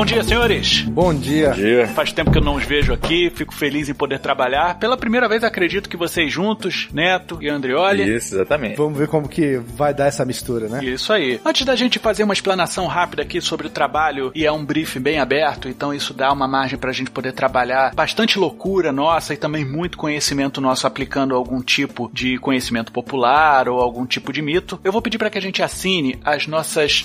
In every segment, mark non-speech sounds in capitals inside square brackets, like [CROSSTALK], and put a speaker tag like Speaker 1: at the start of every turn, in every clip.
Speaker 1: Bom dia, senhores.
Speaker 2: Bom dia.
Speaker 3: Bom dia.
Speaker 1: Faz tempo que eu não os vejo aqui, fico feliz em poder trabalhar. Pela primeira vez, acredito que vocês juntos, Neto e Andrioli.
Speaker 3: Isso, exatamente.
Speaker 2: Vamos ver como que vai dar essa mistura, né?
Speaker 1: Isso aí. Antes da gente fazer uma explanação rápida aqui sobre o trabalho, e é um briefing bem aberto, então isso dá uma margem pra gente poder trabalhar bastante loucura nossa e também muito conhecimento nosso aplicando algum tipo de conhecimento popular ou algum tipo de mito. Eu vou pedir para que a gente assine as nossas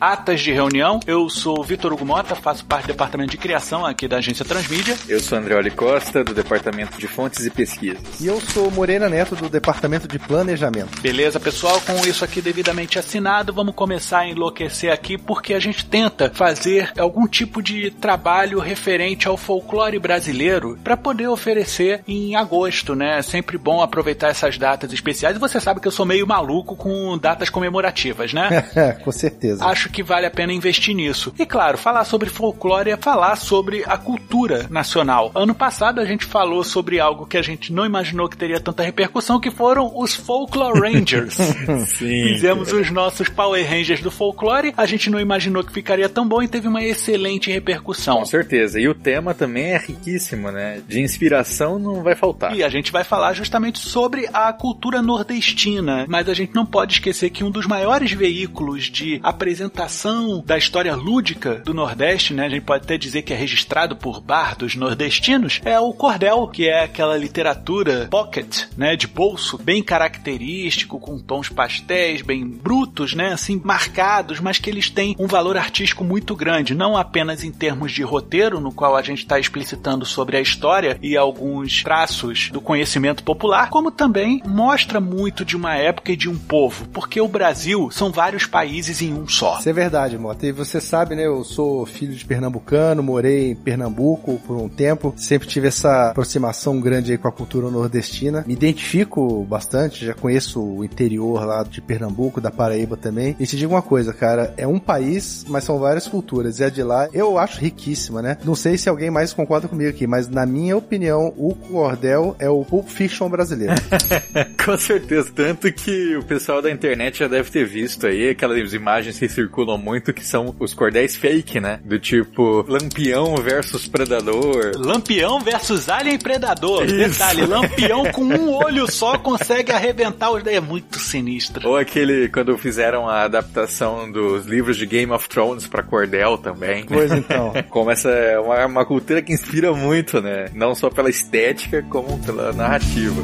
Speaker 1: atas de reunião. Eu sou o Vitor Hugo Mota, faço parte do departamento de criação aqui da agência Transmídia.
Speaker 3: Eu sou Andreoli Costa, do departamento de fontes e pesquisas.
Speaker 2: E eu sou Morena Neto, do departamento de planejamento.
Speaker 1: Beleza, pessoal? Com isso aqui devidamente assinado, vamos começar a enlouquecer aqui porque a gente tenta fazer algum tipo de trabalho referente ao folclore brasileiro para poder oferecer em agosto, né? É sempre bom aproveitar essas datas especiais. E você sabe que eu sou meio maluco com datas comemorativas, né? [LAUGHS]
Speaker 2: com certeza.
Speaker 1: Acho que vale a pena investir nisso. E claro, falar sobre folclore é falar sobre a cultura nacional. Ano passado a gente falou sobre algo que a gente não imaginou que teria tanta repercussão, que foram os Folklore Rangers. [LAUGHS]
Speaker 3: Sim.
Speaker 1: Fizemos os nossos Power Rangers do folclore, a gente não imaginou que ficaria tão bom e teve uma excelente repercussão.
Speaker 3: Com certeza. E o tema também é riquíssimo, né? De inspiração não vai faltar.
Speaker 1: E a gente vai falar justamente sobre a cultura nordestina, mas a gente não pode esquecer que um dos maiores veículos de apresentação da história lúdica do Nordeste, né, a gente pode até dizer que é registrado por bardos nordestinos, é o cordel, que é aquela literatura pocket, né, de bolso, bem característico, com tons pastéis, bem brutos, né, assim, marcados, mas que eles têm um valor artístico muito grande, não apenas em termos de roteiro, no qual a gente está explicitando sobre a história e alguns traços do conhecimento popular, como também mostra muito de uma época e de um povo, porque o Brasil são vários países em um só.
Speaker 2: Isso é verdade, Mota. E você sabe, né? Eu sou de pernambucano, morei em Pernambuco por um tempo, sempre tive essa aproximação grande aí com a cultura nordestina. Me identifico bastante, já conheço o interior lá de Pernambuco, da Paraíba também. E te digo uma coisa, cara, é um país, mas são várias culturas. E a de lá eu acho riquíssima, né? Não sei se alguém mais concorda comigo aqui, mas na minha opinião, o cordel é o Pulp Fiction brasileiro. [LAUGHS]
Speaker 3: Com certeza. Tanto que o pessoal da internet já deve ter visto aí aquelas imagens que circulam muito que são os cordéis fake, né? Do tipo Lampião versus Predador.
Speaker 1: Lampião versus Alien Predador.
Speaker 3: Isso.
Speaker 1: Detalhe, Lampião [LAUGHS] com um olho só consegue arrebentar os... É muito sinistro.
Speaker 3: Ou aquele, quando fizeram a adaptação dos livros de Game of Thrones pra cordel também.
Speaker 2: Pois então. [LAUGHS]
Speaker 3: Como essa é uma, uma cultura que inspira muito, né? Não só pela estética, como pela narrativa.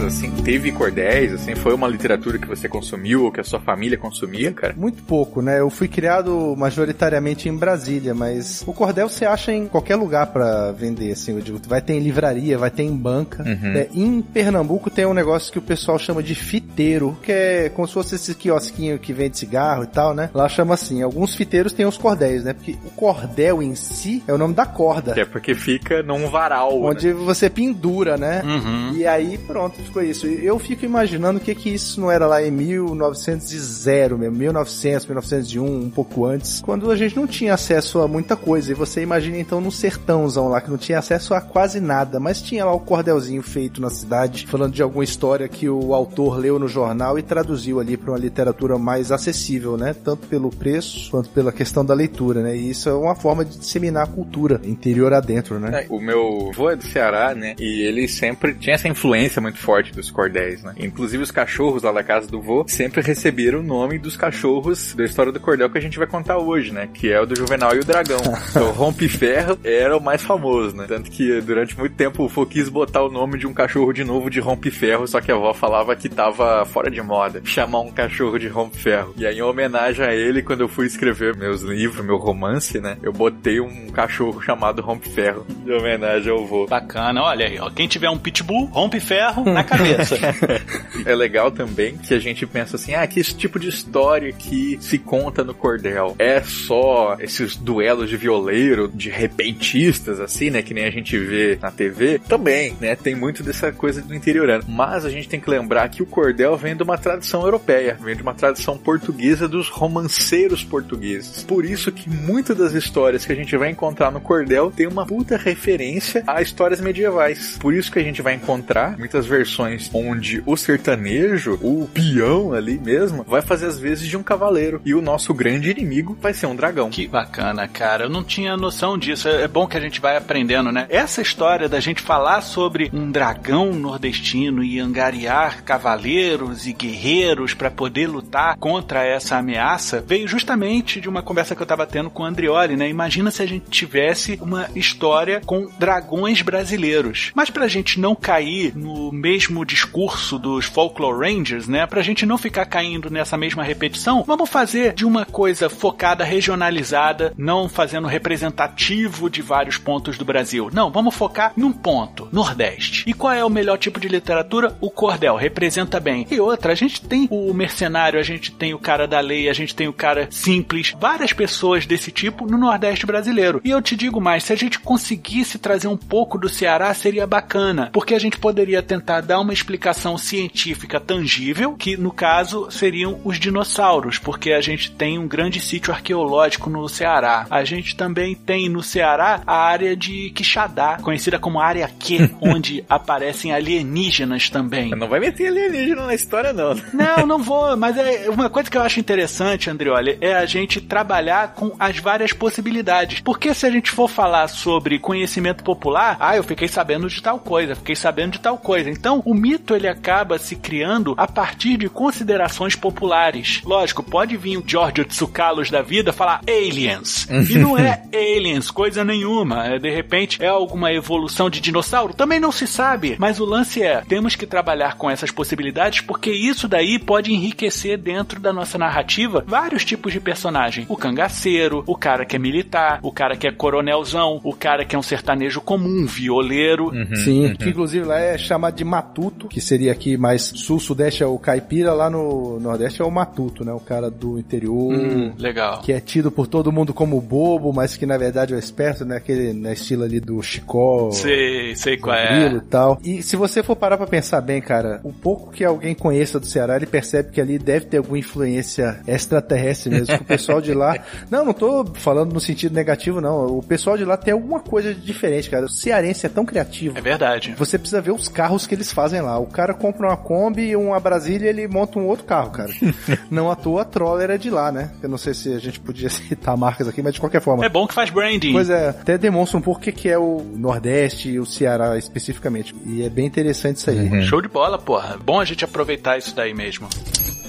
Speaker 3: Casa, assim, teve cordéis, assim, foi uma literatura que você consumiu ou que a sua família consumia, cara?
Speaker 2: Muito pouco, né? Eu fui criado majoritariamente em Brasília, mas o cordel você acha em qualquer lugar pra vender, assim, eu digo. Vai ter em livraria, vai ter em banca.
Speaker 3: Uhum.
Speaker 2: É, em Pernambuco tem um negócio que o pessoal chama de fiteiro, que é como se fosse esse quiosquinho que vende cigarro e tal, né? Lá chama assim. Alguns fiteiros têm os cordéis, né? Porque o cordel em si é o nome da corda.
Speaker 3: Que é porque fica num varal. né?
Speaker 2: Onde você pendura, né?
Speaker 1: Uhum.
Speaker 2: E aí, pronto, ficou isso. Eu fico imaginando o que que isso não era lá em 1900 e zero mesmo, 1900, 1901, um pouco antes, quando a gente não tinha acesso a muita coisa. E você imagina então no sertãozão lá, que não tinha acesso a quase nada, mas tinha lá o cordelzinho feito na cidade, falando de alguma história que o autor leu no jornal e traduziu ali para uma literatura mais acessível, né? Tanto pelo preço quanto pela questão da leitura, né? E isso é uma forma de disseminar a cultura interior adentro, né?
Speaker 3: É, O meu avô é do Ceará, né? E ele sempre tinha essa influência muito forte dos cordéis, né? Inclusive os cachorros lá da casa do vô sempre receberam o nome dos cachorros da história do cordel que a gente vai contar hoje, né? Que é o do Juvenal e o Dragão. [LAUGHS] então, Rompe Ferro era o mais famoso, né? Tanto que durante muito tempo o vô quis botar o nome de um cachorro de novo de Rompe Ferro, só que a avó falava que tava fora de moda chamar um cachorro de Rompe Ferro. E aí, em homenagem a ele, quando eu fui escrever meus livros, meu romance, né? Eu botei um cachorro chamado Rompe Ferro, de homenagem ao vô.
Speaker 1: Bacana, olha aí, ó. Quem tiver um pitbull, rompe ferro na [LAUGHS] cabeça. [LAUGHS]
Speaker 3: é legal também que a gente pensa assim, ah, que esse tipo de história que se conta no cordel é só esses duelos de violeiro, de repentistas, assim, né? Que nem a gente vê na TV. Também, né? Tem muito dessa coisa do interiorano. Mas a gente tem que lembrar que o cordel vem de uma tradição europeia, vem de uma tradição portuguesa dos romanceiros portugueses. Por isso que muitas das histórias que a gente vai encontrar no cordel tem uma puta referência a histórias medievais. Por isso que a gente vai encontrar muitas versões onde o sertanejo, o peão ali mesmo, vai fazer as vezes de um cavaleiro. E o nosso grande inimigo vai ser um dragão.
Speaker 1: Que bacana, cara. Eu não tinha noção disso. É bom que a gente vai aprendendo, né? Essa história da gente falar sobre um dragão nordestino e angariar cavaleiros e guerreiros para poder lutar contra essa ameaça veio justamente de uma conversa que eu tava tendo com o Andrioli, né? Imagina se a gente tivesse uma história com dragões brasileiros. Mas pra gente não cair no mesmo discurso dos Folklore Rangers, né? Pra gente não ficar caindo nessa mesma repetição, vamos fazer de uma coisa focada, regionalizada, não fazendo representativo de vários pontos do Brasil. Não, vamos focar num ponto, Nordeste. E qual é o melhor tipo de literatura? O cordel, representa bem. E outra, a gente tem o mercenário, a gente tem o cara da lei, a gente tem o cara simples, várias pessoas desse tipo no Nordeste brasileiro. E eu te digo mais, se a gente conseguisse trazer um pouco do Ceará, seria bacana, porque a gente poderia tentar dar uma explicação científica tangível, que no caso seriam os dinossauros, porque a gente tem um grande sítio arqueológico no Ceará. A gente também tem no Ceará a área de Quixadá, conhecida como área Q, [LAUGHS] onde aparecem alienígenas também.
Speaker 3: Não vai meter alienígena na história, não.
Speaker 1: Não, não vou, [LAUGHS] mas é uma coisa que eu acho interessante, Andrioli, é a gente trabalhar com as várias possibilidades. Porque se a gente for falar sobre conhecimento popular, ah, eu fiquei sabendo de tal coisa, fiquei sabendo de tal coisa. Então, o mito ele acaba se criando a partir de considerações populares. Lógico, pode vir o Giorgio Tsukalos da vida falar aliens. e não é [LAUGHS] aliens, coisa nenhuma. É, de repente, é alguma evolução de dinossauro? Também não se sabe. Mas o lance é, temos que trabalhar com essas possibilidades porque isso daí pode enriquecer dentro da nossa narrativa vários tipos de personagem. O cangaceiro, o cara que é militar, o cara que é coronelzão, o cara que é um sertanejo comum, violeiro.
Speaker 2: Uhum, Sim, uhum. que inclusive lá é chamado de matuto, que seria aqui mais sul-sudeste é o caipira, lá no nordeste é o matuto, né? O cara do interior.
Speaker 1: Hum, legal.
Speaker 2: Que é tido por todo mundo como bobo, mas que na verdade é o esperto, né? Aquele na estilo ali do Chicó.
Speaker 1: Sei, sei qual é.
Speaker 2: E tal. E se você for parar pra pensar bem, cara, o pouco que alguém conheça do Ceará, ele percebe que ali deve ter alguma influência extraterrestre mesmo. o pessoal de lá. [LAUGHS] Não, não tô falando no sentido negativo, não. O pessoal de lá tem alguma coisa de diferente, cara. O cearense é tão criativo.
Speaker 1: É verdade.
Speaker 2: Você precisa ver os carros que eles fazem lá. O cara compra uma Kombi e uma Brasília ele monta um outro carro, cara. [LAUGHS] não à toa a Troller é de lá, né? Eu não sei se a gente podia [LAUGHS] citar marcas aqui, mas de qualquer forma.
Speaker 1: É bom que faz branding.
Speaker 2: Pois é, até demonstra um pouco o que é o Nordeste e o Ceará especificamente. E é bem interessante isso aí.
Speaker 1: Uhum. Show de bola, porra. Bom a gente aproveitar isso daí mesmo.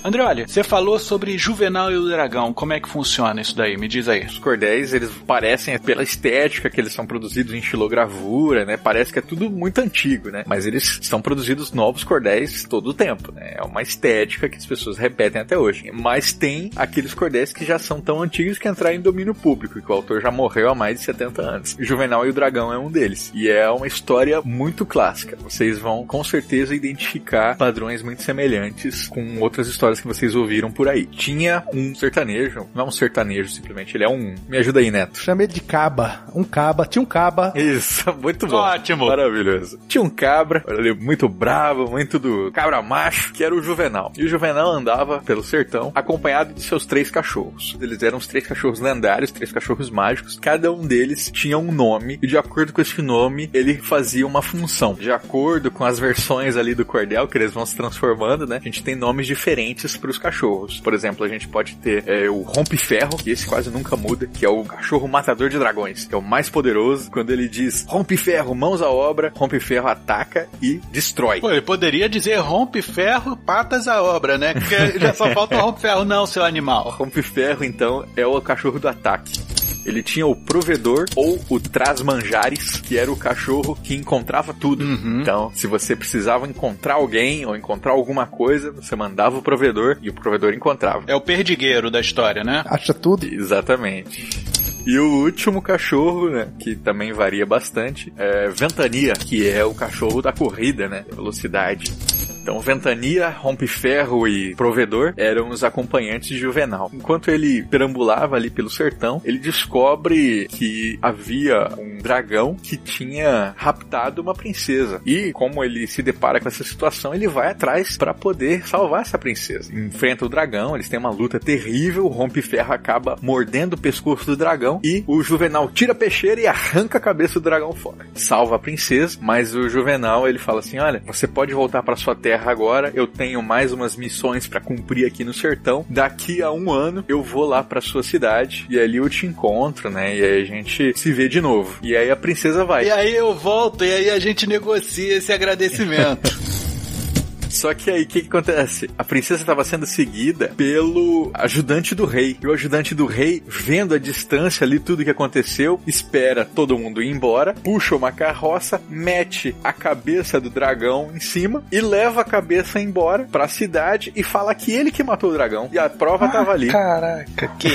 Speaker 1: André, olha, você falou sobre Juvenal e o Dragão. Como é que funciona isso daí? Me diz aí.
Speaker 3: Os cordéis, eles parecem, pela estética que eles são produzidos em xilogravura, né? Parece que é tudo muito antigo, né? Mas eles são produzidos novos cordéis todo o tempo, né? É uma estética que as pessoas repetem até hoje. Mas tem aqueles cordéis que já são tão antigos que entraram em domínio público, que o autor já morreu há mais de 70 anos. Juvenal e o Dragão é um deles. E é uma história muito clássica. Vocês vão com certeza identificar padrões muito semelhantes com outras histórias que vocês ouviram por aí. Tinha um sertanejo, não é um sertanejo simplesmente, ele é um. Me ajuda aí, Neto.
Speaker 2: Chamei de caba. Um caba. Tinha um caba.
Speaker 3: Isso, [LAUGHS] muito bom.
Speaker 1: Ótimo.
Speaker 3: Maravilhoso. Tinha um cabra, ele muito bravo, muito do cabra macho, que era o Juvenal. E o Juvenal andava pelo sertão acompanhado de seus três cachorros. Eles eram os três cachorros lendários, três cachorros mágicos. Cada um deles tinha um nome e de acordo com esse nome, ele fazia uma função. De acordo com as versões ali do cordel que eles vão se transformando, né? A gente tem nomes diferentes diferentes para os cachorros. Por exemplo, a gente pode ter é, o rompe-ferro, que esse quase nunca muda, que é o cachorro matador de dragões, que é o mais poderoso. Quando ele diz rompe-ferro, mãos à obra, rompe-ferro ataca e destrói.
Speaker 1: Pô, ele poderia dizer rompe-ferro, patas à obra, né? Porque já só falta rompe-ferro, não, seu animal.
Speaker 3: Rompe-ferro, então, é o cachorro do ataque. Ele tinha o provedor ou o trasmanjares, que era o cachorro que encontrava tudo.
Speaker 1: Uhum.
Speaker 3: Então, se você precisava encontrar alguém ou encontrar alguma coisa, você mandava o provedor e o provedor encontrava.
Speaker 1: É o perdigueiro da história, né?
Speaker 2: Acha tudo.
Speaker 3: Exatamente. E o último cachorro, né, que também varia bastante, é Ventania, que é o cachorro da corrida, né, velocidade. Então, Ventania, Rompe-Ferro e Provedor eram os acompanhantes de Juvenal. Enquanto ele perambulava ali pelo sertão, ele descobre que havia um dragão que tinha raptado uma princesa. E como ele se depara com essa situação, ele vai atrás para poder salvar essa princesa. Enfrenta o dragão, eles têm uma luta terrível, o Rompe-Ferro acaba mordendo o pescoço do dragão e o Juvenal tira a peixeira e arranca a cabeça do dragão fora. Salva a princesa, mas o Juvenal ele fala assim: "Olha, você pode voltar para sua terra agora, eu tenho mais umas missões para cumprir aqui no sertão. Daqui a um ano eu vou lá para sua cidade e ali eu te encontro, né? E aí a gente se vê de novo. E aí a princesa vai.
Speaker 1: E aí eu volto e aí a gente negocia esse agradecimento. [LAUGHS]
Speaker 3: Só que aí, o que, que acontece? A princesa estava sendo seguida pelo ajudante do rei. E o ajudante do rei, vendo a distância ali tudo que aconteceu, espera todo mundo ir embora, puxa uma carroça, mete a cabeça do dragão em cima e leva a cabeça embora pra cidade e fala que ele que matou o dragão. E a prova
Speaker 1: Ah,
Speaker 3: tava ali.
Speaker 1: Caraca, que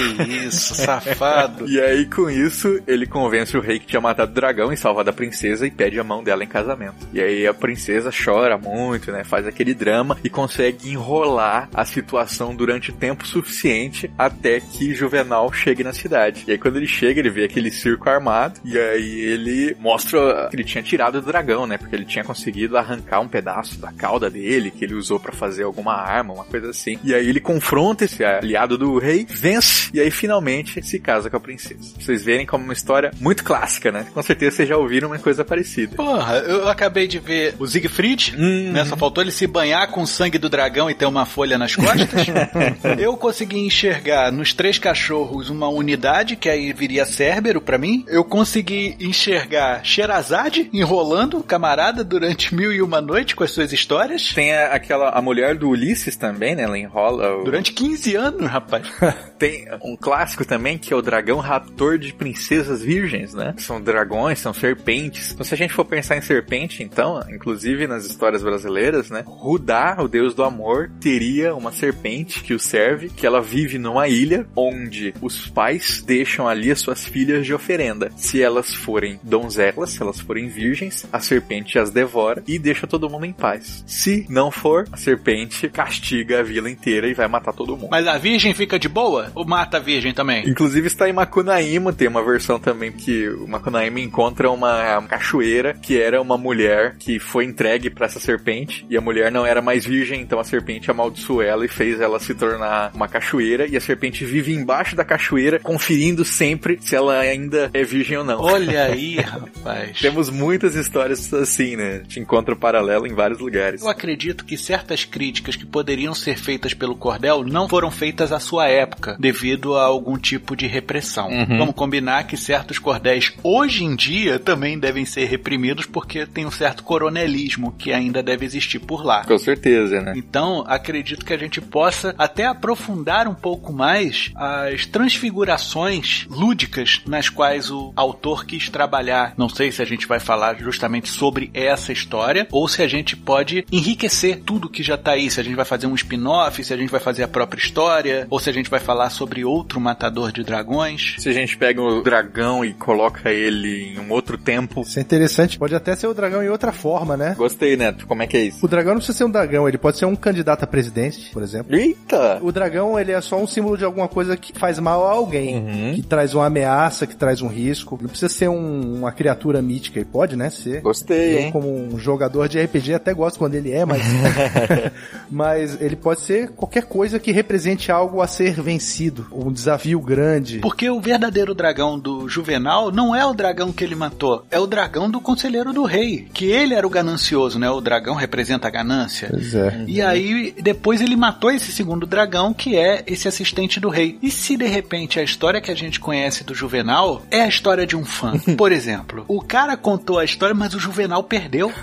Speaker 1: isso, [LAUGHS] safado.
Speaker 3: E aí, com isso, ele convence o rei que tinha matado o dragão e salvado a princesa e pede a mão dela em casamento. E aí a princesa chora muito, né? Faz aquele drama e consegue enrolar a situação durante tempo suficiente até que Juvenal chegue na cidade. E aí, quando ele chega, ele vê aquele circo armado e aí ele mostra que ele tinha tirado o dragão, né? Porque ele tinha conseguido arrancar um pedaço da cauda dele que ele usou pra fazer alguma arma, uma coisa assim. E aí ele confronta esse aliado do rei, vence e aí finalmente se casa com a princesa. Pra Vocês verem como uma história muito clássica, né? Com certeza vocês já ouviram uma coisa parecida.
Speaker 1: Porra, eu acabei de ver o Siegfried,
Speaker 3: Hum.
Speaker 1: né? Só faltou ele se banhar com o sangue do dragão e ter uma folha nas costas. [LAUGHS] eu consegui enxergar nos três cachorros uma unidade, que aí viria Cérbero pra mim. Eu consegui enxergar Sherazade enrolando o camarada durante mil e uma noite com as suas histórias.
Speaker 3: Tem a- aquela a mulher do Ulisses também, né? Ela enrola. o-
Speaker 1: Durante 15 anos, rapaz. [LAUGHS]
Speaker 3: Tem um clássico também que é o dragão raptor de princesas virgens, né? São dragões, são serpentes. Então, se a gente for pensar em serpente, então, inclusive nas histórias brasileiras, né? Rudá, o deus do amor, teria uma serpente que o serve, que ela vive numa ilha onde os pais deixam ali as suas filhas de oferenda. Se elas forem donzelas, se elas forem virgens, a serpente as devora e deixa todo mundo em paz. Se não for, a serpente castiga a vila inteira e vai matar todo mundo.
Speaker 1: Mas a virgem fica de boa? Ou mata a virgem também?
Speaker 3: Inclusive está em Macunaíma, tem uma versão também que o Macunaíma encontra uma cachoeira que era uma mulher que foi entregue para essa serpente e a mulher não era mais virgem, então a serpente amaldiçoou ela e fez ela se tornar uma cachoeira e a serpente vive embaixo da cachoeira conferindo sempre se ela ainda é virgem ou não.
Speaker 1: Olha aí, [LAUGHS] rapaz.
Speaker 3: Temos muitas histórias assim, né? Te encontra o paralelo em vários lugares.
Speaker 1: Eu acredito que certas críticas que poderiam ser feitas pelo Cordel não foram feitas à sua época, devido a algum tipo de repressão.
Speaker 3: Uhum.
Speaker 1: Vamos combinar que certos cordéis hoje em dia também devem ser reprimidos porque tem um certo coronelismo que ainda deve existir por lá.
Speaker 3: Com certeza, né?
Speaker 1: Então, acredito que a gente possa até aprofundar um pouco mais as transfigurações lúdicas nas quais o autor quis trabalhar. Não sei se a gente vai falar justamente sobre essa história ou se a gente pode enriquecer tudo que já tá aí. Se a gente vai fazer um spin-off, se a gente vai fazer a própria história, ou se a gente vai falar sobre outro matador de dragões.
Speaker 3: Se a gente pega o dragão e coloca ele em um outro tempo.
Speaker 2: Isso é interessante. Pode até ser o dragão em outra forma, né?
Speaker 3: Gostei, Neto. Como é que é isso?
Speaker 2: O dragão não precisa ser um dragão, ele pode ser um candidato a presidente, por exemplo.
Speaker 3: Eita!
Speaker 2: O dragão, ele é só um símbolo de alguma coisa que faz mal a alguém.
Speaker 3: Uhum.
Speaker 2: Que traz uma ameaça, que traz um risco. Não precisa ser um- uma criatura mítica, e pode, né, ser.
Speaker 3: Gostei,
Speaker 2: Eu,
Speaker 3: hein?
Speaker 2: como um jogador de RPG, até gosto quando ele é, mas. [LAUGHS] mas ele pode ser qualquer coisa que represente algo a ser vencido. Um desafio grande.
Speaker 1: Porque o verdadeiro dragão do Juvenal não é o dragão que ele matou, é o dragão do conselheiro do rei, que ele era o ganancioso, né? O dragão representa a ganância,
Speaker 2: Pois é.
Speaker 1: E aí, depois ele matou esse segundo dragão, que é esse assistente do rei. E se de repente a história que a gente conhece do Juvenal é a história de um fã? [LAUGHS] Por exemplo, o cara contou a história, mas o Juvenal perdeu. [LAUGHS]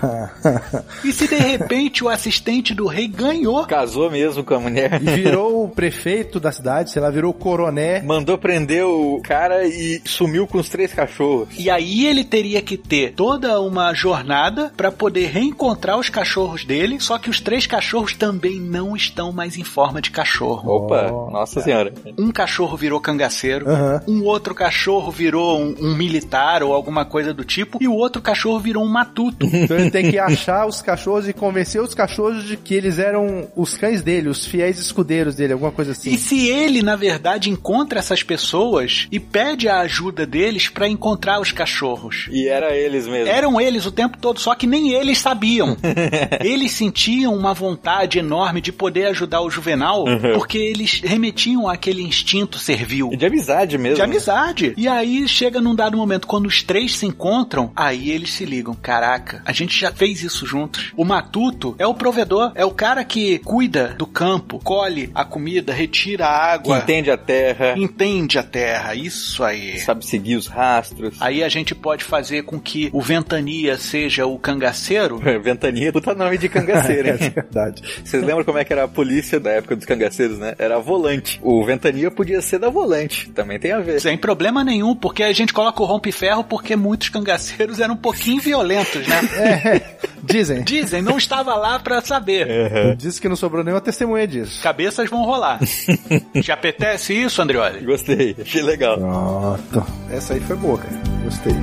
Speaker 1: E se de repente o assistente do rei ganhou?
Speaker 3: Casou mesmo com a mulher.
Speaker 2: E virou o prefeito da cidade, sei lá, virou o coroné.
Speaker 3: Mandou prender o cara e sumiu com os três cachorros.
Speaker 1: E aí ele teria que ter toda uma jornada pra poder reencontrar os cachorros dele, só que os três cachorros também não estão mais em forma de cachorro.
Speaker 3: Opa,
Speaker 2: Oh.
Speaker 3: nossa senhora.
Speaker 1: Um cachorro virou cangaceiro,
Speaker 2: Aham.
Speaker 1: um outro cachorro virou um, um militar ou alguma coisa do tipo, e o outro cachorro virou um matuto. [LAUGHS]
Speaker 2: Então ele tem que achar os cachorros e convencer os cachorros de que eles eram os cães dele, os fiéis escudeiros dele, alguma coisa assim.
Speaker 1: E se ele, na verdade, encontra essas pessoas e pede a ajuda deles pra encontrar os cachorros?
Speaker 3: E era eles mesmo.
Speaker 1: Eram eles o tempo todo, só que nem eles sabiam. [LAUGHS] eles sentiam uma vontade enorme de poder ajudar o Juvenal, porque eles remetiam àquele instinto servil.
Speaker 3: De amizade mesmo.
Speaker 1: De amizade. E aí chega num dado momento, quando os três se encontram, aí eles se ligam. Caraca, a gente já fez isso juntos. O matuto é o provedor, é o cara que cuida do campo, colhe a comida, retira a
Speaker 3: Que
Speaker 1: água,
Speaker 3: entende a terra,
Speaker 1: entende a terra. Isso aí.
Speaker 3: sabe seguir os rastros.
Speaker 1: Aí a gente pode fazer com que o Ventania seja o cangaceiro. [LAUGHS]
Speaker 3: Ventania, puta nome de cangaceiro,
Speaker 2: É
Speaker 3: hein? [LAUGHS]
Speaker 2: verdade.
Speaker 3: Vocês lembram como é que era a polícia da época dos cangaceiros, né? Era a volante. O Ventania podia ser da volante. Também tem a ver.
Speaker 1: Sem problema nenhum, porque a gente coloca o rompe-ferro porque muitos cangaceiros eram um pouquinho violentos, né? [LAUGHS]
Speaker 2: É, dizem.
Speaker 1: Dizem, não estava lá pra saber.
Speaker 2: Diz que não sobrou nenhuma testemunha disso.
Speaker 1: Cabeças vão rolar. [LAUGHS] Te apetece isso, Andrioli?
Speaker 3: Gostei, achei legal.
Speaker 2: Pronto. Essa aí foi boa, cara. Gostei.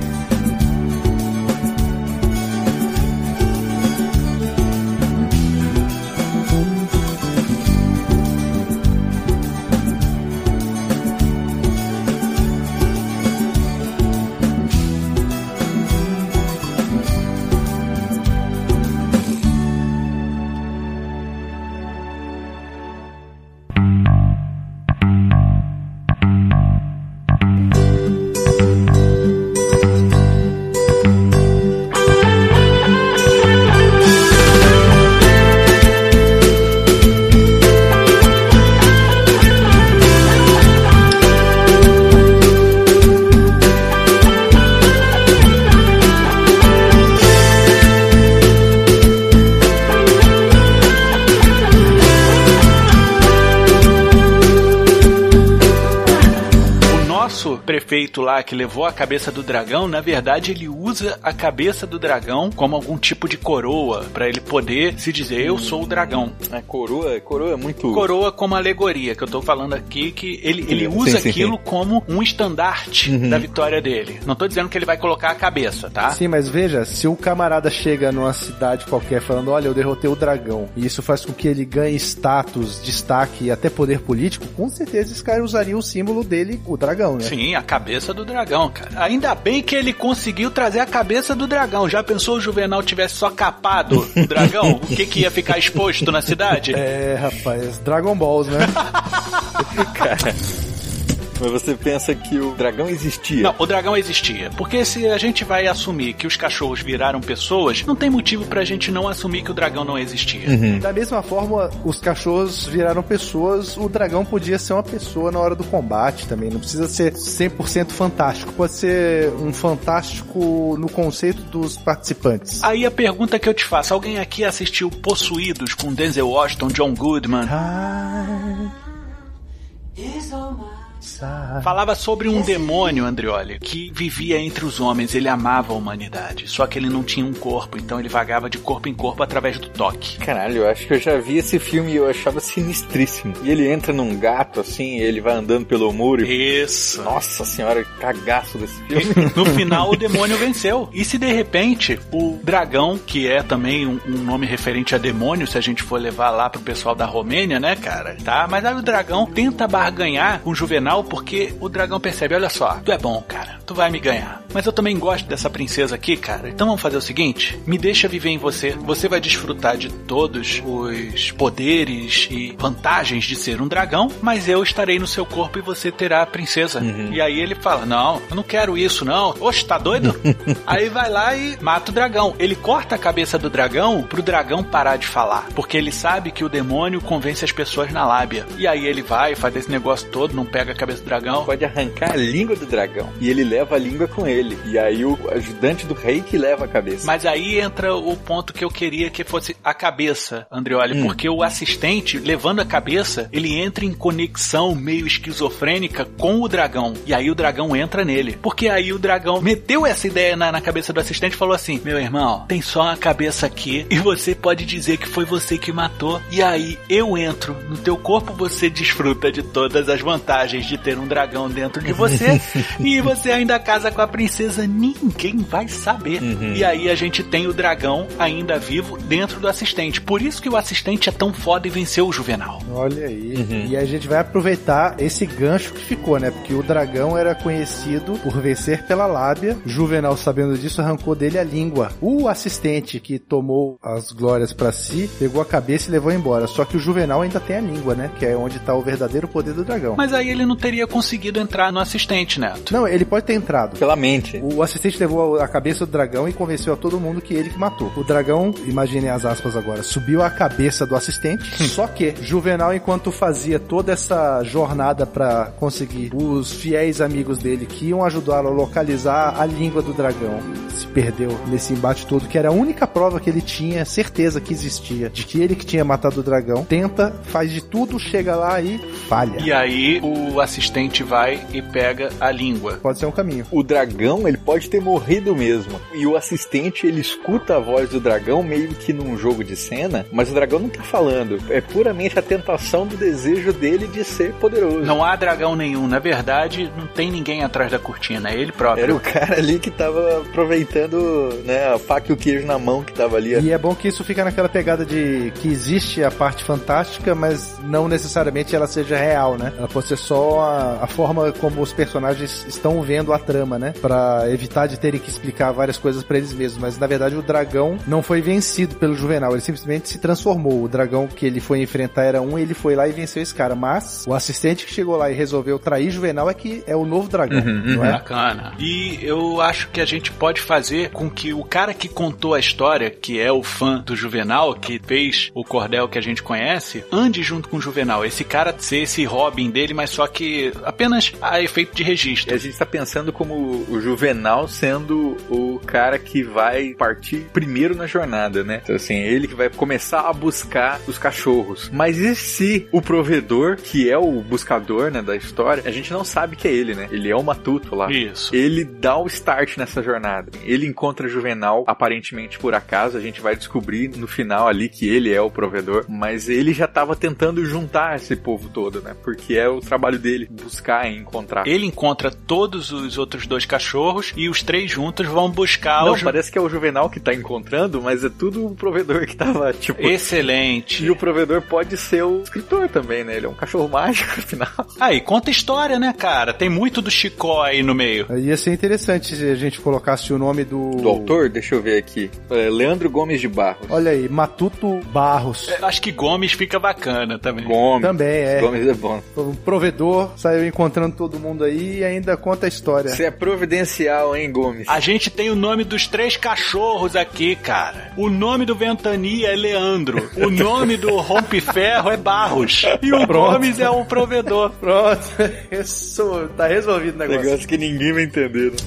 Speaker 1: Prefeito lá que levou a cabeça do dragão, na verdade, ele usa a cabeça do dragão como algum tipo de coroa pra ele poder se dizer eu sou o dragão.
Speaker 3: A coroa, coroa é muito.
Speaker 1: Coroa como alegoria, que eu tô falando aqui que ele, ele
Speaker 3: Sim,
Speaker 1: usa
Speaker 3: sim,
Speaker 1: aquilo
Speaker 3: sim.
Speaker 1: como um estandarte da vitória dele. Não tô dizendo que ele vai colocar a cabeça, tá?
Speaker 2: Sim, mas veja, se o camarada chega numa cidade qualquer falando, olha, eu derrotei o dragão, e isso faz com que ele ganhe status, destaque e até poder político, com certeza esse cara usaria o símbolo dele, o dragão, né?
Speaker 1: Sim, a cabeça do dragão, cara. Ainda bem que ele conseguiu trazer a cabeça do dragão. Já pensou o Juvenal tivesse só capado o [LAUGHS] dragão? o que que ia ficar exposto na cidade?
Speaker 2: É, rapaz, Dragon Balls, né? [LAUGHS]
Speaker 3: Cara. Mas você pensa que o dragão existia?
Speaker 1: Não, o dragão existia. Porque se a gente vai assumir que os cachorros viraram pessoas, não tem motivo pra gente não assumir que o dragão não existia.
Speaker 2: Da mesma forma, os cachorros viraram pessoas, o dragão podia ser uma pessoa na hora do combate também. Não precisa ser 100% fantástico. Pode ser um fantástico no conceito dos participantes.
Speaker 1: Aí a pergunta que eu te faço: alguém aqui assistiu Possuídos com Denzel Washington, John Goodman? Falava sobre um demônio, Andrioli, que vivia entre os homens. Ele amava a humanidade, só que ele não tinha um corpo, então ele vagava de corpo em corpo através do toque.
Speaker 3: Caralho, eu acho que eu já vi esse filme e eu achava sinistríssimo. E ele entra num gato assim, e ele vai andando pelo muro e.
Speaker 1: Isso.
Speaker 3: Nossa senhora, cagaço desse filme. [LAUGHS]
Speaker 1: No final, o demônio venceu. E se de repente o dragão, que é também um, um nome referente a demônio, se a gente for levar lá pro pessoal da Romênia, né, cara? Tá? Mas aí o dragão tenta barganhar com o Juvenal Juvenal porque o dragão percebe, olha só, tu é bom, cara, tu vai me ganhar. Mas eu também gosto dessa princesa aqui, cara. Então vamos fazer o seguinte, me deixa viver em você. Você vai desfrutar de todos os poderes e vantagens de ser um dragão, mas eu estarei no seu corpo e você terá a princesa. Uhum. E aí ele fala, não, eu não quero isso, não. Oxe, tá doido? [LAUGHS] aí vai lá e mata o dragão. Ele corta a cabeça do dragão pro dragão parar de falar, porque ele sabe que o demônio convence as pessoas na lábia. E aí ele vai, faz esse negócio todo, não pega a cabeça do dragão.
Speaker 3: Pode arrancar a língua do dragão. E ele leva a língua com ele. E aí o ajudante do rei que leva a cabeça.
Speaker 1: Mas aí entra o ponto que eu queria que fosse a cabeça, Andreoli, hum. porque o assistente, levando a cabeça, ele entra em conexão meio esquizofrênica com o dragão. E aí o dragão entra nele. Porque aí o dragão meteu essa ideia na, na cabeça do assistente e falou assim: Meu irmão, tem só uma cabeça aqui e você pode dizer que foi você que matou. E aí eu entro no teu corpo, você desfruta de todas as vantagens de ter um dragão dentro de você [LAUGHS] e você ainda casa com a princesa, ninguém vai saber. Uhum. E aí a gente tem o dragão ainda vivo dentro do assistente. Por isso que o assistente é tão foda e venceu o Juvenal.
Speaker 2: Olha aí. Uhum. E a gente vai aproveitar esse gancho que ficou, né? Porque o dragão era conhecido por vencer pela lábia. Juvenal, sabendo disso, arrancou dele a língua. O assistente que tomou as glórias para si, pegou a cabeça e levou embora. Só que o Juvenal ainda tem a língua, né? Que é onde tá o verdadeiro poder do dragão.
Speaker 1: Mas aí ele não teria conseguido entrar no assistente, Neto.
Speaker 2: Não, ele pode ter entrado.
Speaker 3: Pela mente.
Speaker 2: O assistente levou a cabeça do dragão e convenceu a todo mundo que ele que matou. O dragão, imaginem as aspas agora, subiu a cabeça do assistente. só que Juvenal, enquanto fazia toda essa jornada para conseguir os fiéis amigos dele que iam ajudá-lo a localizar a língua do dragão, se perdeu nesse embate todo, que era a única prova que ele tinha certeza que existia de que ele que tinha matado o dragão. Tenta, faz de tudo, chega lá e falha.
Speaker 1: E aí o assistente vai e pega a língua.
Speaker 2: Pode ser um caminho.
Speaker 3: O dragão, ele pode ter morrido mesmo. E o assistente, ele escuta a voz do dragão meio que num jogo de cena, mas o dragão não tá falando. É puramente a tentação do desejo dele de ser poderoso.
Speaker 1: Não há dragão nenhum. Na verdade, não tem ninguém atrás da cortina. É ele próprio.
Speaker 3: Era o cara ali que tava aproveitando né, a faca e o queijo na mão que tava ali.
Speaker 2: E é bom que isso fica naquela pegada de que existe a parte fantástica, mas não necessariamente ela seja real, né? Ela pode ser só a, a forma como os personagens estão vendo a trama, né? Pra evitar de terem que explicar várias coisas para eles mesmos. Mas na verdade o dragão não foi vencido pelo Juvenal, ele simplesmente se transformou. O dragão que ele foi enfrentar era um, ele foi lá e venceu esse cara. Mas o assistente que chegou lá e resolveu trair Juvenal é que é o novo dragão, uhum, não é?
Speaker 1: Bacana. E eu acho que a gente pode fazer com que o cara que contou a história, que é o fã do Juvenal, que fez o cordel que a gente conhece, ande junto com o Juvenal. Esse cara ser esse Robin dele, mas só que apenas a efeito de registro.
Speaker 3: E a gente tá pensando como o Juvenal sendo o cara que vai partir primeiro na jornada, né? Então, assim, ele que vai começar a buscar os cachorros. Mas e se o provedor, que é o buscador, né, da história, a gente não sabe que é ele, né? Ele é o matuto lá.
Speaker 1: Isso.
Speaker 3: Ele dá o start nessa jornada. Ele encontra Juvenal, aparentemente por acaso, a gente vai descobrir no final ali que ele é o provedor, mas ele já tava tentando juntar esse povo todo, né? Porque é o trabalho dele, buscar e encontrar.
Speaker 1: Ele encontra todos os outros dois cachorros e os três juntos vão buscar
Speaker 3: Não, parece que é o Juvenal que tá encontrando, mas é tudo o provedor que tava, tipo...
Speaker 1: Excelente.
Speaker 3: E o provedor pode ser o escritor também, né? Ele é um cachorro [LAUGHS] mágico, afinal.
Speaker 1: Aí, conta história, né, cara? Tem muito do Chicó aí no meio.
Speaker 2: Ia ser interessante se a gente colocasse o nome do...
Speaker 3: Do autor? Deixa eu ver aqui. É Leandro Gomes de Barros.
Speaker 2: Olha aí, Matuto Barros.
Speaker 1: É, acho que Gomes fica bacana também.
Speaker 3: Gomes.
Speaker 2: Também, é.
Speaker 3: Gomes é bom.
Speaker 2: O provedor saiu encontrando todo mundo aí e ainda conta a história.
Speaker 3: Você é providencial, hein, Gomes?
Speaker 1: A gente tem o nome dos três cachorros aqui, cara. O nome do Ventania é Leandro. O [LAUGHS] nome do Rompe-Ferro é Barros. E o Pronto. Gomes é o provedor.
Speaker 2: Pronto. [LAUGHS] Isso tá resolvido o negócio.
Speaker 3: Negócio que ninguém vai entender. Né?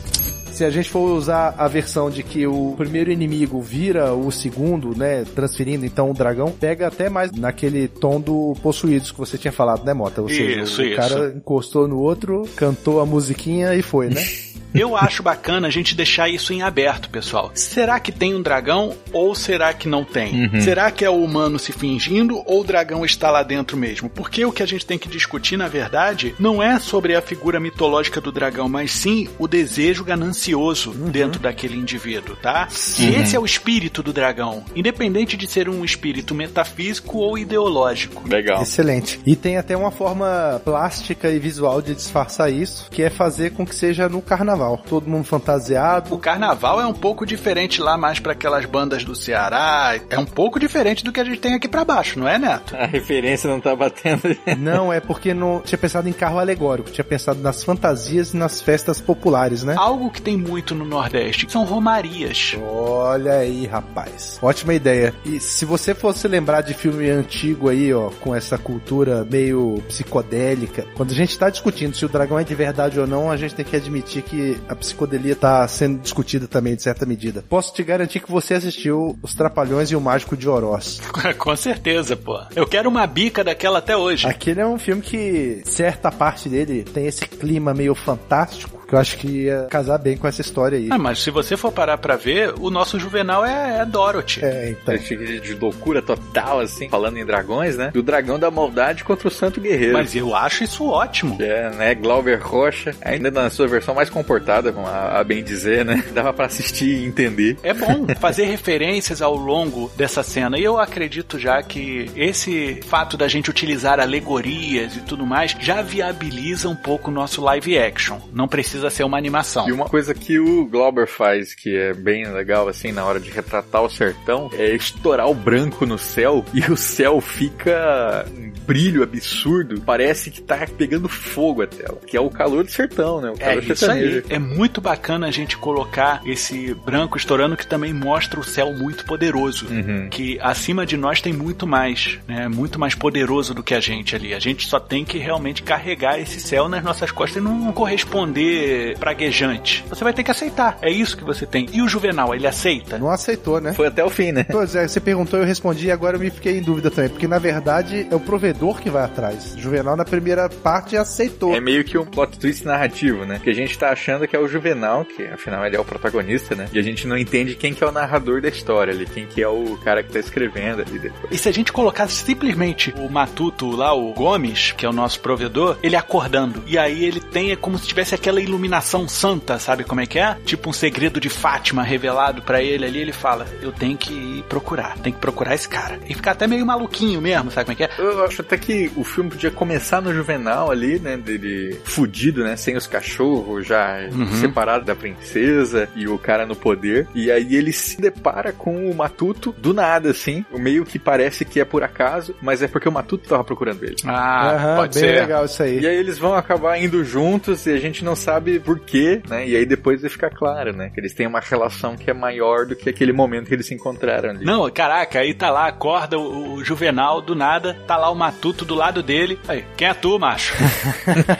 Speaker 2: Se a gente for usar a versão de que o primeiro inimigo vira o segundo, né, transferindo então o dragão, pega até mais naquele tom do Possuídos que você tinha falado, né, Mota? Ou seja,
Speaker 1: isso,
Speaker 2: o
Speaker 1: isso.
Speaker 2: cara encostou no outro, cantou a musiquinha e foi, né? [LAUGHS]
Speaker 1: Eu acho bacana a gente deixar isso em aberto, pessoal. Será que tem um dragão ou será que não tem? Uhum. Será que é o humano se fingindo ou o dragão está lá dentro mesmo? Porque o que a gente tem que discutir, na verdade, não é sobre a figura mitológica do dragão, mas sim o desejo ganancioso uhum. dentro daquele indivíduo, tá? Uhum. Esse é o espírito do dragão, independente de ser um espírito metafísico ou ideológico.
Speaker 2: Legal. Excelente. E tem até uma forma plástica e visual de disfarçar isso, que é fazer com que seja no carnaval. Todo mundo fantasiado.
Speaker 1: O carnaval é um pouco diferente lá mais para aquelas bandas do Ceará. É um pouco diferente do que a gente tem aqui para baixo, não é, Neto?
Speaker 3: A referência não tá batendo. [LAUGHS]
Speaker 2: não, é porque não tinha pensado em carro alegórico, tinha pensado nas fantasias e nas festas populares, né?
Speaker 1: Algo que tem muito no Nordeste são romarias.
Speaker 2: Olha aí, rapaz. Ótima ideia. E se você fosse lembrar de filme antigo aí, ó, com essa cultura meio psicodélica, quando a gente tá discutindo se o dragão é de verdade ou não, a gente tem que admitir que a psicodelia tá sendo discutida também, de certa medida. Posso te garantir que você assistiu Os Trapalhões e o Mágico de Oroz. [LAUGHS]
Speaker 1: Com certeza, pô. Eu quero uma bica daquela até hoje.
Speaker 2: Aquele é um filme que certa parte dele tem esse clima meio fantástico que eu acho que ia casar bem com essa história aí.
Speaker 1: Ah, mas se você for parar pra ver, o nosso Juvenal é, é Dorothy.
Speaker 3: É, então. De, de loucura total, assim, falando em dragões, né? E o dragão da maldade contra o santo guerreiro.
Speaker 1: Mas eu acho isso ótimo.
Speaker 3: É, né? Glauber Rocha, ainda na sua versão mais comportada, a, a bem dizer, né? [LAUGHS] Dava para assistir e entender.
Speaker 1: É bom fazer referências ao longo dessa cena. E eu acredito já que esse fato da gente utilizar alegorias e tudo mais já viabiliza um pouco o nosso live action. Não precisa precisa ser uma animação.
Speaker 3: E uma coisa que o Glauber faz, que é bem legal, assim, na hora de retratar o sertão, é estourar o branco no céu e o céu fica um brilho absurdo. Parece que tá pegando fogo a tela, que é o calor do sertão, né? O
Speaker 1: calor é, isso aí. É muito bacana a gente colocar esse branco estourando que também mostra o céu muito poderoso. Uhum. Que acima de nós tem muito mais, né? Muito mais poderoso do que a gente ali. A gente só tem que realmente carregar esse céu nas nossas costas e não corresponder praguejante. Você vai ter que aceitar. É isso que você tem. E o Juvenal, ele aceita?
Speaker 2: Não aceitou, né?
Speaker 3: Foi até o fim, né?
Speaker 2: Pois é, você perguntou, eu respondi e agora eu me fiquei em dúvida também. Porque na verdade é o provedor que vai atrás. Juvenal na primeira parte aceitou.
Speaker 3: É meio que um plot twist narrativo, né? Que a gente tá achando que é o Juvenal, que afinal ele é o protagonista, né? E a gente não entende quem que é o narrador da história ali, quem que é o cara que tá escrevendo ali depois.
Speaker 1: E se a gente colocasse simplesmente o Matuto lá, o Gomes, que é o nosso provedor, ele acordando. E aí ele tem é como se tivesse aquela iluminação iluminação santa, sabe como é que é? Tipo um segredo de Fátima revelado para ele ali, ele fala: Eu tenho que ir procurar, tem que procurar esse cara. E ficar até meio maluquinho mesmo, sabe como é que é?
Speaker 3: Eu acho até que o filme podia começar no Juvenal ali, né? Dele fudido, né? Sem os cachorros, já uhum. separado da princesa e o cara no poder. E aí ele se depara com o Matuto do nada, assim. O meio que parece que é por acaso, mas é porque o Matuto tava procurando ele.
Speaker 2: Ah, uhum, pode bem ser. legal isso aí.
Speaker 3: E aí eles vão acabar indo juntos e a gente não sabe sabe por quê, né? E aí depois vai ficar claro, né? Que eles têm uma relação que é maior do que aquele momento que eles se encontraram ali.
Speaker 1: Não, caraca, aí tá lá, acorda o, o Juvenal do nada, tá lá o Matuto do lado dele. Aí, quem é tu, macho?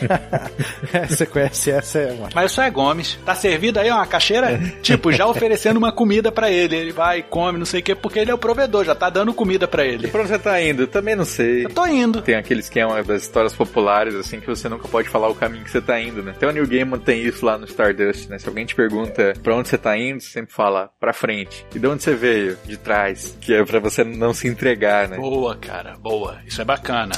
Speaker 1: [LAUGHS]
Speaker 2: Você conhece essa, é, mano.
Speaker 1: Mas isso é Gomes. Tá servido aí uma caixeira? tipo, já oferecendo uma comida para ele. Ele vai, come, não sei o quê, porque ele é o provedor, já tá dando comida para ele.
Speaker 3: E pra onde você tá indo? Também não sei.
Speaker 1: Eu tô indo.
Speaker 3: Tem aquele esquema das histórias populares, assim, que você nunca pode falar o caminho que você tá indo, né? Então o New Gaiman tem isso lá no Stardust, né? Se alguém te pergunta pra onde você tá indo, você sempre fala pra frente. E de onde você veio? De trás. Que é pra você não se entregar, né?
Speaker 1: Boa, cara, boa. Isso é bacana.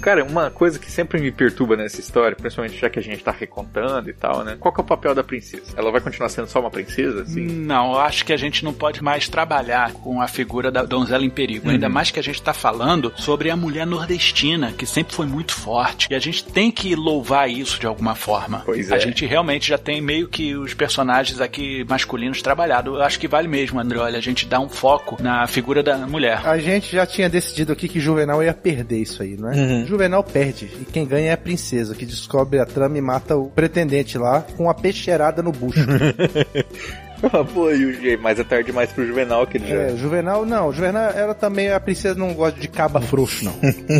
Speaker 3: Cara, uma coisa que sempre me perturba nessa história, principalmente já que a gente tá recontando e tal, né? Qual que é o papel da princesa? Ela vai continuar sendo só uma princesa, assim?
Speaker 1: Não, eu acho que a gente não pode mais trabalhar com a figura da donzela em perigo. Uhum. Ainda mais que a gente tá falando sobre a mulher nordestina, que sempre foi muito forte. E a gente tem que louvar isso de alguma forma.
Speaker 3: Pois é.
Speaker 1: A gente realmente já tem meio que os personagens aqui masculinos trabalhados. Eu acho que vale mesmo, André, olha, a gente dá um foco na figura da mulher.
Speaker 2: A gente já tinha decidido aqui que Juvenal ia perder isso aí, não é? Uhum. Juvenal perde. E quem ganha é a princesa, que descobre a trama e mata o pretendente lá com uma peixeirada no bucho. [LAUGHS]
Speaker 3: Pô, e o mais é tarde demais pro Juvenal que ele já.
Speaker 2: É, Juvenal, não. Juvenal, ela também, a princesa não gosta de caba frouxo, não.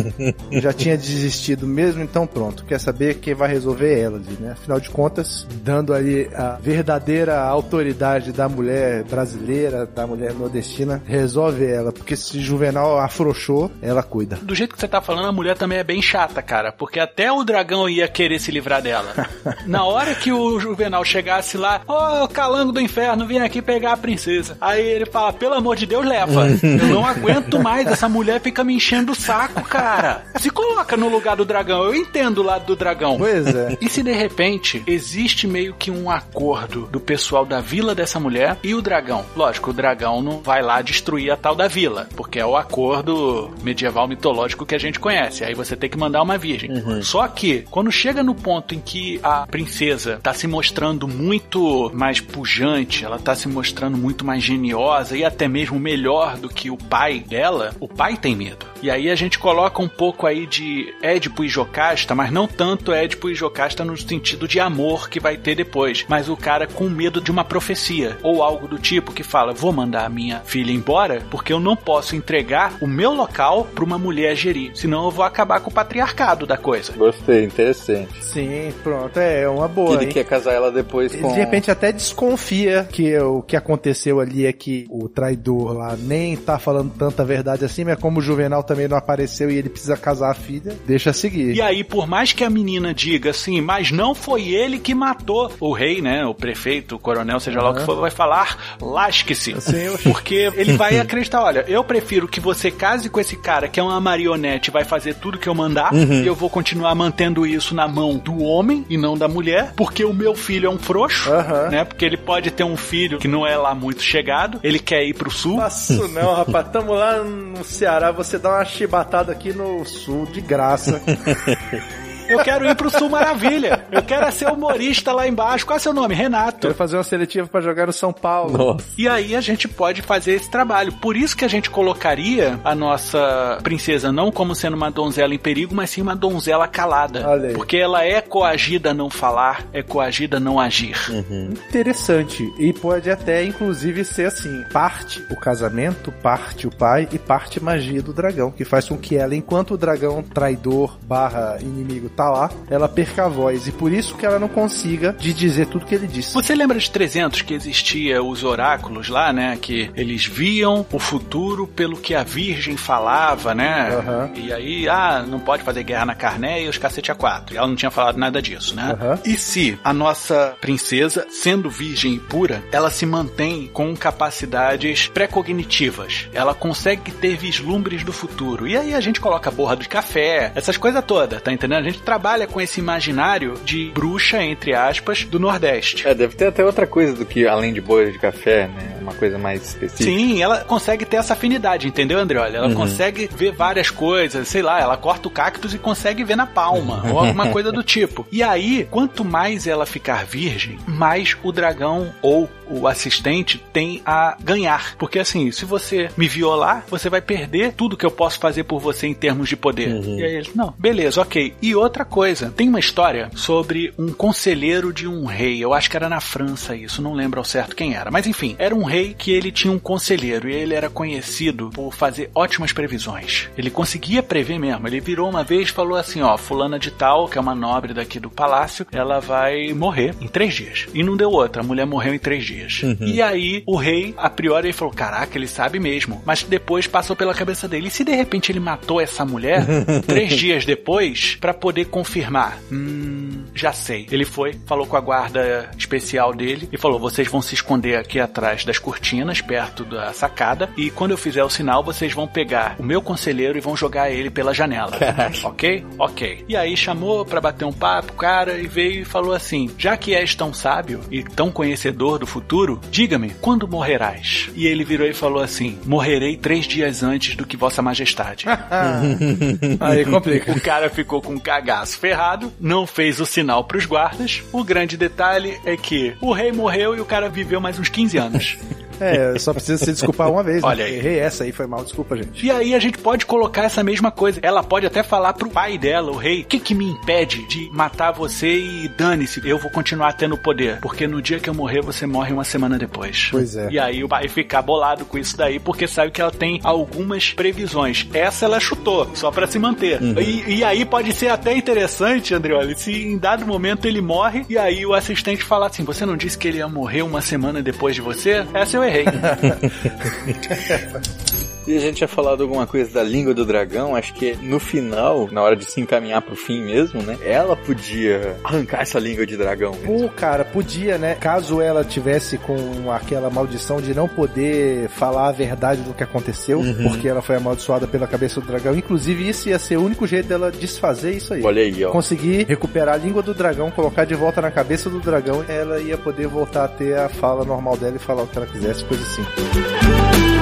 Speaker 2: [LAUGHS] já tinha desistido mesmo, então pronto. Quer saber quem vai resolver é ela ali, né? Afinal de contas, dando ali a verdadeira autoridade da mulher brasileira, da mulher nordestina, resolve ela. Porque se Juvenal afrouxou, ela cuida.
Speaker 1: Do jeito que você tá falando, a mulher também é bem chata, cara. Porque até o dragão ia querer se livrar dela. [LAUGHS] Na hora que o Juvenal chegasse lá, ô oh, calango do inferno, vem aqui pegar a princesa. Aí ele fala, pelo amor de Deus, leva. Eu não aguento mais, essa mulher fica me enchendo o saco, cara. Se coloca no lugar do dragão, eu entendo o lado do dragão.
Speaker 2: Pois é.
Speaker 1: E se de repente existe meio que um acordo do pessoal da vila dessa mulher e o dragão? Lógico, o dragão não vai lá destruir a tal da vila, porque é o acordo medieval mitológico que a gente conhece. Aí você tem que mandar uma virgem. Uhum. Só que, quando chega no ponto em que a princesa tá se mostrando muito mais pujante, ela tá se mostrando muito mais geniosa e até mesmo melhor do que o pai dela, o pai tem medo. E aí a gente coloca um pouco aí de Édipo e Jocasta, mas não tanto Édipo e Jocasta no sentido de amor que vai ter depois, mas o cara com medo de uma profecia ou algo do tipo que fala: "Vou mandar a minha filha embora porque eu não posso entregar o meu local para uma mulher gerir, senão eu vou acabar com o patriarcado da coisa".
Speaker 3: Gostei, interessante.
Speaker 2: Sim, pronto, é uma boa.
Speaker 3: Ele
Speaker 2: hein?
Speaker 3: quer casar ela depois com
Speaker 2: De repente até desconfia que o que aconteceu ali é que o traidor lá nem tá falando tanta verdade assim, mas como o Juvenal também não apareceu e ele precisa casar a filha, deixa seguir.
Speaker 1: E aí, por mais que a menina diga assim, mas não foi ele que matou o rei, né? O prefeito, o coronel, seja lá o que for, vai falar, lasque-se. Porque ele vai [LAUGHS] acreditar, olha, eu prefiro que você case com esse cara que é uma marionete, vai fazer tudo que eu mandar, e eu vou continuar mantendo isso na mão do homem e não da mulher, porque o meu filho é um frouxo,
Speaker 2: Aham.
Speaker 1: né? Porque ele pode ter um filho que não é lá muito chegado, ele quer ir pro sul.
Speaker 2: Faço não, rapaz. Tamo lá no Ceará, você dá uma chibatada aqui no sul, de graça. [LAUGHS]
Speaker 1: Eu quero ir pro Sul Maravilha. Eu quero ser humorista lá embaixo. Qual é seu nome? Renato.
Speaker 2: Quero fazer uma seletiva pra jogar no São Paulo.
Speaker 3: Nossa.
Speaker 1: E aí a gente pode fazer esse trabalho. Por isso que a gente colocaria a nossa princesa não como sendo uma donzela em perigo, mas sim uma donzela calada.
Speaker 2: Olha aí.
Speaker 1: Porque ela é coagida a não falar, é coagida a não agir.
Speaker 2: Interessante. E pode até, inclusive, ser assim: parte o casamento, parte o pai e parte magia do dragão, que faz com que ela, enquanto o dragão traidor barra inimigo tá lá, ela perca a voz. E por isso que ela não consiga de dizer tudo que ele disse.
Speaker 1: Você lembra de 300 que existia os oráculos lá, né? Que eles viam o futuro pelo que a virgem falava, né?
Speaker 2: Aham.
Speaker 1: E aí, ah, não pode fazer guerra na carné e os cacete a quatro. E ela não tinha falado nada disso, né?
Speaker 2: Aham.
Speaker 1: E se a nossa princesa, sendo virgem e pura, ela se mantém com capacidades pré-cognitivas. Ela consegue ter vislumbres do futuro. E aí a gente coloca borra de café, essas coisas todas, tá entendendo? A gente trabalha com esse imaginário de bruxa, entre aspas, do Nordeste.
Speaker 3: É, deve ter até outra coisa do que além de bolha de café, né? Uma coisa mais específica.
Speaker 1: Sim, ela consegue ter essa afinidade, entendeu, André? Olha, ela consegue ver várias coisas, sei lá, ela corta o cactus e consegue ver na palma, ou alguma [LAUGHS] coisa do tipo. E aí, quanto mais ela ficar virgem, mais o dragão ou o assistente tem a ganhar. Porque assim, se você me violar, você vai perder tudo que eu posso fazer por você em termos de poder. E aí não, beleza, ok. E outra coisa, tem uma história sobre um conselheiro de um rei. Eu acho que era na França isso, não lembro ao certo quem era. Mas enfim, era um rei que ele tinha um conselheiro e ele era conhecido por fazer ótimas previsões. Ele conseguia prever mesmo. Ele virou uma vez e falou assim: ó, fulana de tal, que é uma nobre daqui do palácio, ela vai morrer em três dias. E não deu outra, a mulher morreu em três dias. E aí o rei, a priori, ele falou: caraca, ele sabe mesmo. Mas depois passou pela cabeça dele. E se de repente ele matou essa mulher [LAUGHS] três dias depois pra poder confirmar? Hum, já sei. Ele foi, falou com a guarda especial dele e falou: vocês vão se esconder aqui atrás das cortinas, perto da sacada. E quando eu fizer o sinal, vocês vão pegar o meu conselheiro e vão jogar ele pela janela. Ok? Ok. E aí chamou pra bater um papo, o cara, e veio e falou assim: já que és tão sábio e tão conhecedor do futuro, diga-me, quando morrerás? E ele virou e falou assim: morrerei três dias antes do que Vossa Majestade. [LAUGHS]
Speaker 2: Aí complica.
Speaker 1: O cara ficou com um cagaço ferrado, não fez o sinal pros guardas. O grande detalhe é que o rei morreu e o cara viveu mais uns 15 anos. [LAUGHS]
Speaker 2: É, só precisa se desculpar uma vez.
Speaker 1: Olha
Speaker 2: né?
Speaker 1: aí.
Speaker 2: Errei essa aí, foi mal, desculpa, gente.
Speaker 1: E aí a gente pode colocar essa mesma coisa. Ela pode até falar pro pai dela, o rei, o que que me impede de matar você e dane-se, eu vou continuar tendo poder. Porque no dia que eu morrer, você morre uma semana depois.
Speaker 2: Pois é.
Speaker 1: E aí o pai fica bolado com isso daí, porque sabe que ela tem algumas previsões. Essa ela chutou, só pra se manter. E, e aí pode ser até interessante, Andreoli, se em dado momento ele morre e aí o assistente fala assim: Você não disse que ele ia morrer uma semana depois de você? Essa eu errei. [LAUGHS]
Speaker 3: E a gente tinha falado alguma coisa da língua do dragão, acho que no final, na hora de se encaminhar pro fim mesmo, né? Ela podia arrancar essa língua de dragão.
Speaker 2: Pô, cara, podia, né? Caso ela tivesse com aquela maldição de não poder falar a verdade do que aconteceu, porque ela foi amaldiçoada pela cabeça do dragão. Inclusive, isso ia ser o único jeito dela desfazer isso aí.
Speaker 3: Olha aí, ó.
Speaker 2: Conseguir recuperar a língua do dragão, colocar de volta na cabeça do dragão, ela ia poder voltar a ter a fala normal dela e falar o que ela quisesse, coisa assim.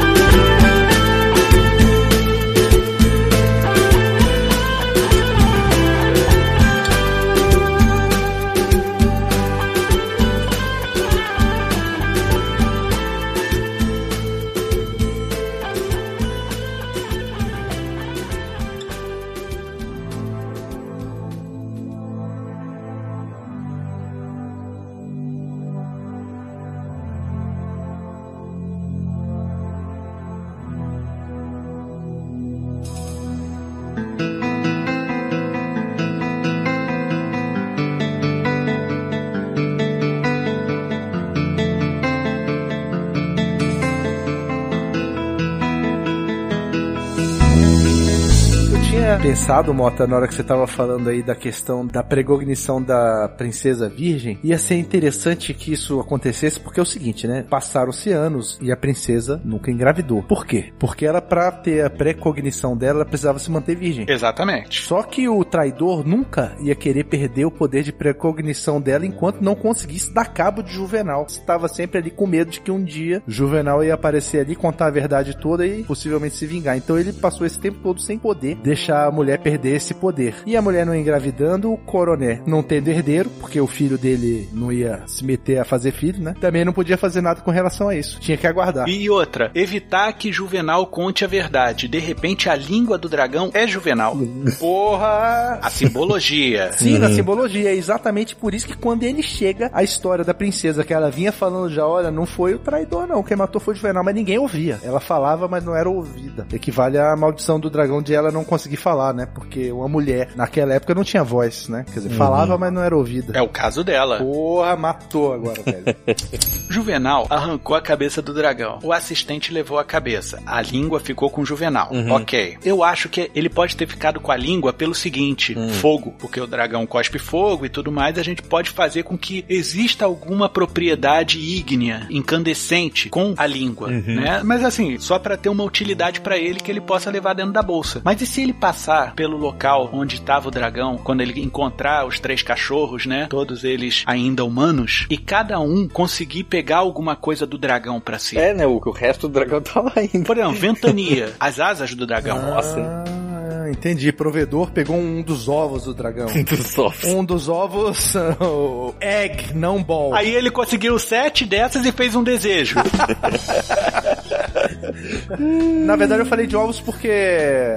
Speaker 2: Pensado, Mota, na hora que você tava falando aí da questão da precognição da princesa virgem, ia ser interessante que isso acontecesse, porque é o seguinte, né? Passaram-se anos e a princesa nunca engravidou. Por quê? Porque ela, pra ter a precognição dela, ela precisava se manter virgem.
Speaker 1: Exatamente.
Speaker 2: Só que o traidor nunca ia querer perder o poder de precognição dela enquanto não conseguisse dar cabo de Juvenal. Estava sempre ali com medo de que um dia Juvenal ia aparecer ali, contar a verdade toda e possivelmente se vingar. Então ele passou esse tempo todo sem poder deixar a mulher perder esse poder. E a mulher não engravidando, o coroné não tendo herdeiro, porque o filho dele não ia se meter a fazer filho, né? Também não podia fazer nada com relação a isso. Tinha que aguardar.
Speaker 1: E outra, evitar que Juvenal conte a verdade. De repente, a língua do dragão é Juvenal.
Speaker 2: Porra!
Speaker 1: A simbologia. [LAUGHS]
Speaker 2: Sim, na simbologia. É exatamente por isso que quando ele chega, a história da princesa que ela vinha falando já, olha, não foi o traidor, não. Quem matou foi o Juvenal, mas ninguém ouvia. Ela falava, mas não era ouvida. Equivale à maldição do dragão de ela não conseguir falar, né? Porque uma mulher, naquela época, não tinha voz, né? Quer dizer, falava, mas não era ouvida.
Speaker 1: É o caso dela.
Speaker 2: Porra, matou agora, velho. [LAUGHS]
Speaker 1: Juvenal arrancou a cabeça do dragão. O assistente levou a cabeça. A língua ficou com Juvenal. Ok. Eu acho que ele pode ter ficado com a língua pelo seguinte: fogo. Porque o dragão cospe fogo e tudo mais. A gente pode fazer com que exista alguma propriedade ígnea, incandescente, com a língua. Né? Mas assim, só para ter uma utilidade para ele que ele possa levar dentro da bolsa. Mas e se ele passar pelo local onde estava o dragão, quando ele encontrar os três cachorros, né? Todos eles ainda humanos, e cada um conseguir pegar alguma coisa do dragão para si.
Speaker 3: É, né? O, o resto do dragão [LAUGHS] lá ainda.
Speaker 1: Por exemplo, ventania, as asas do dragão.
Speaker 3: Nossa.
Speaker 2: Ah, entendi. Provedor pegou um dos ovos do dragão.
Speaker 3: Dos ovos.
Speaker 2: Um dos ovos, [LAUGHS] o egg, não ball.
Speaker 1: Aí ele conseguiu sete dessas e fez um desejo.
Speaker 2: Na verdade, eu falei de ovos porque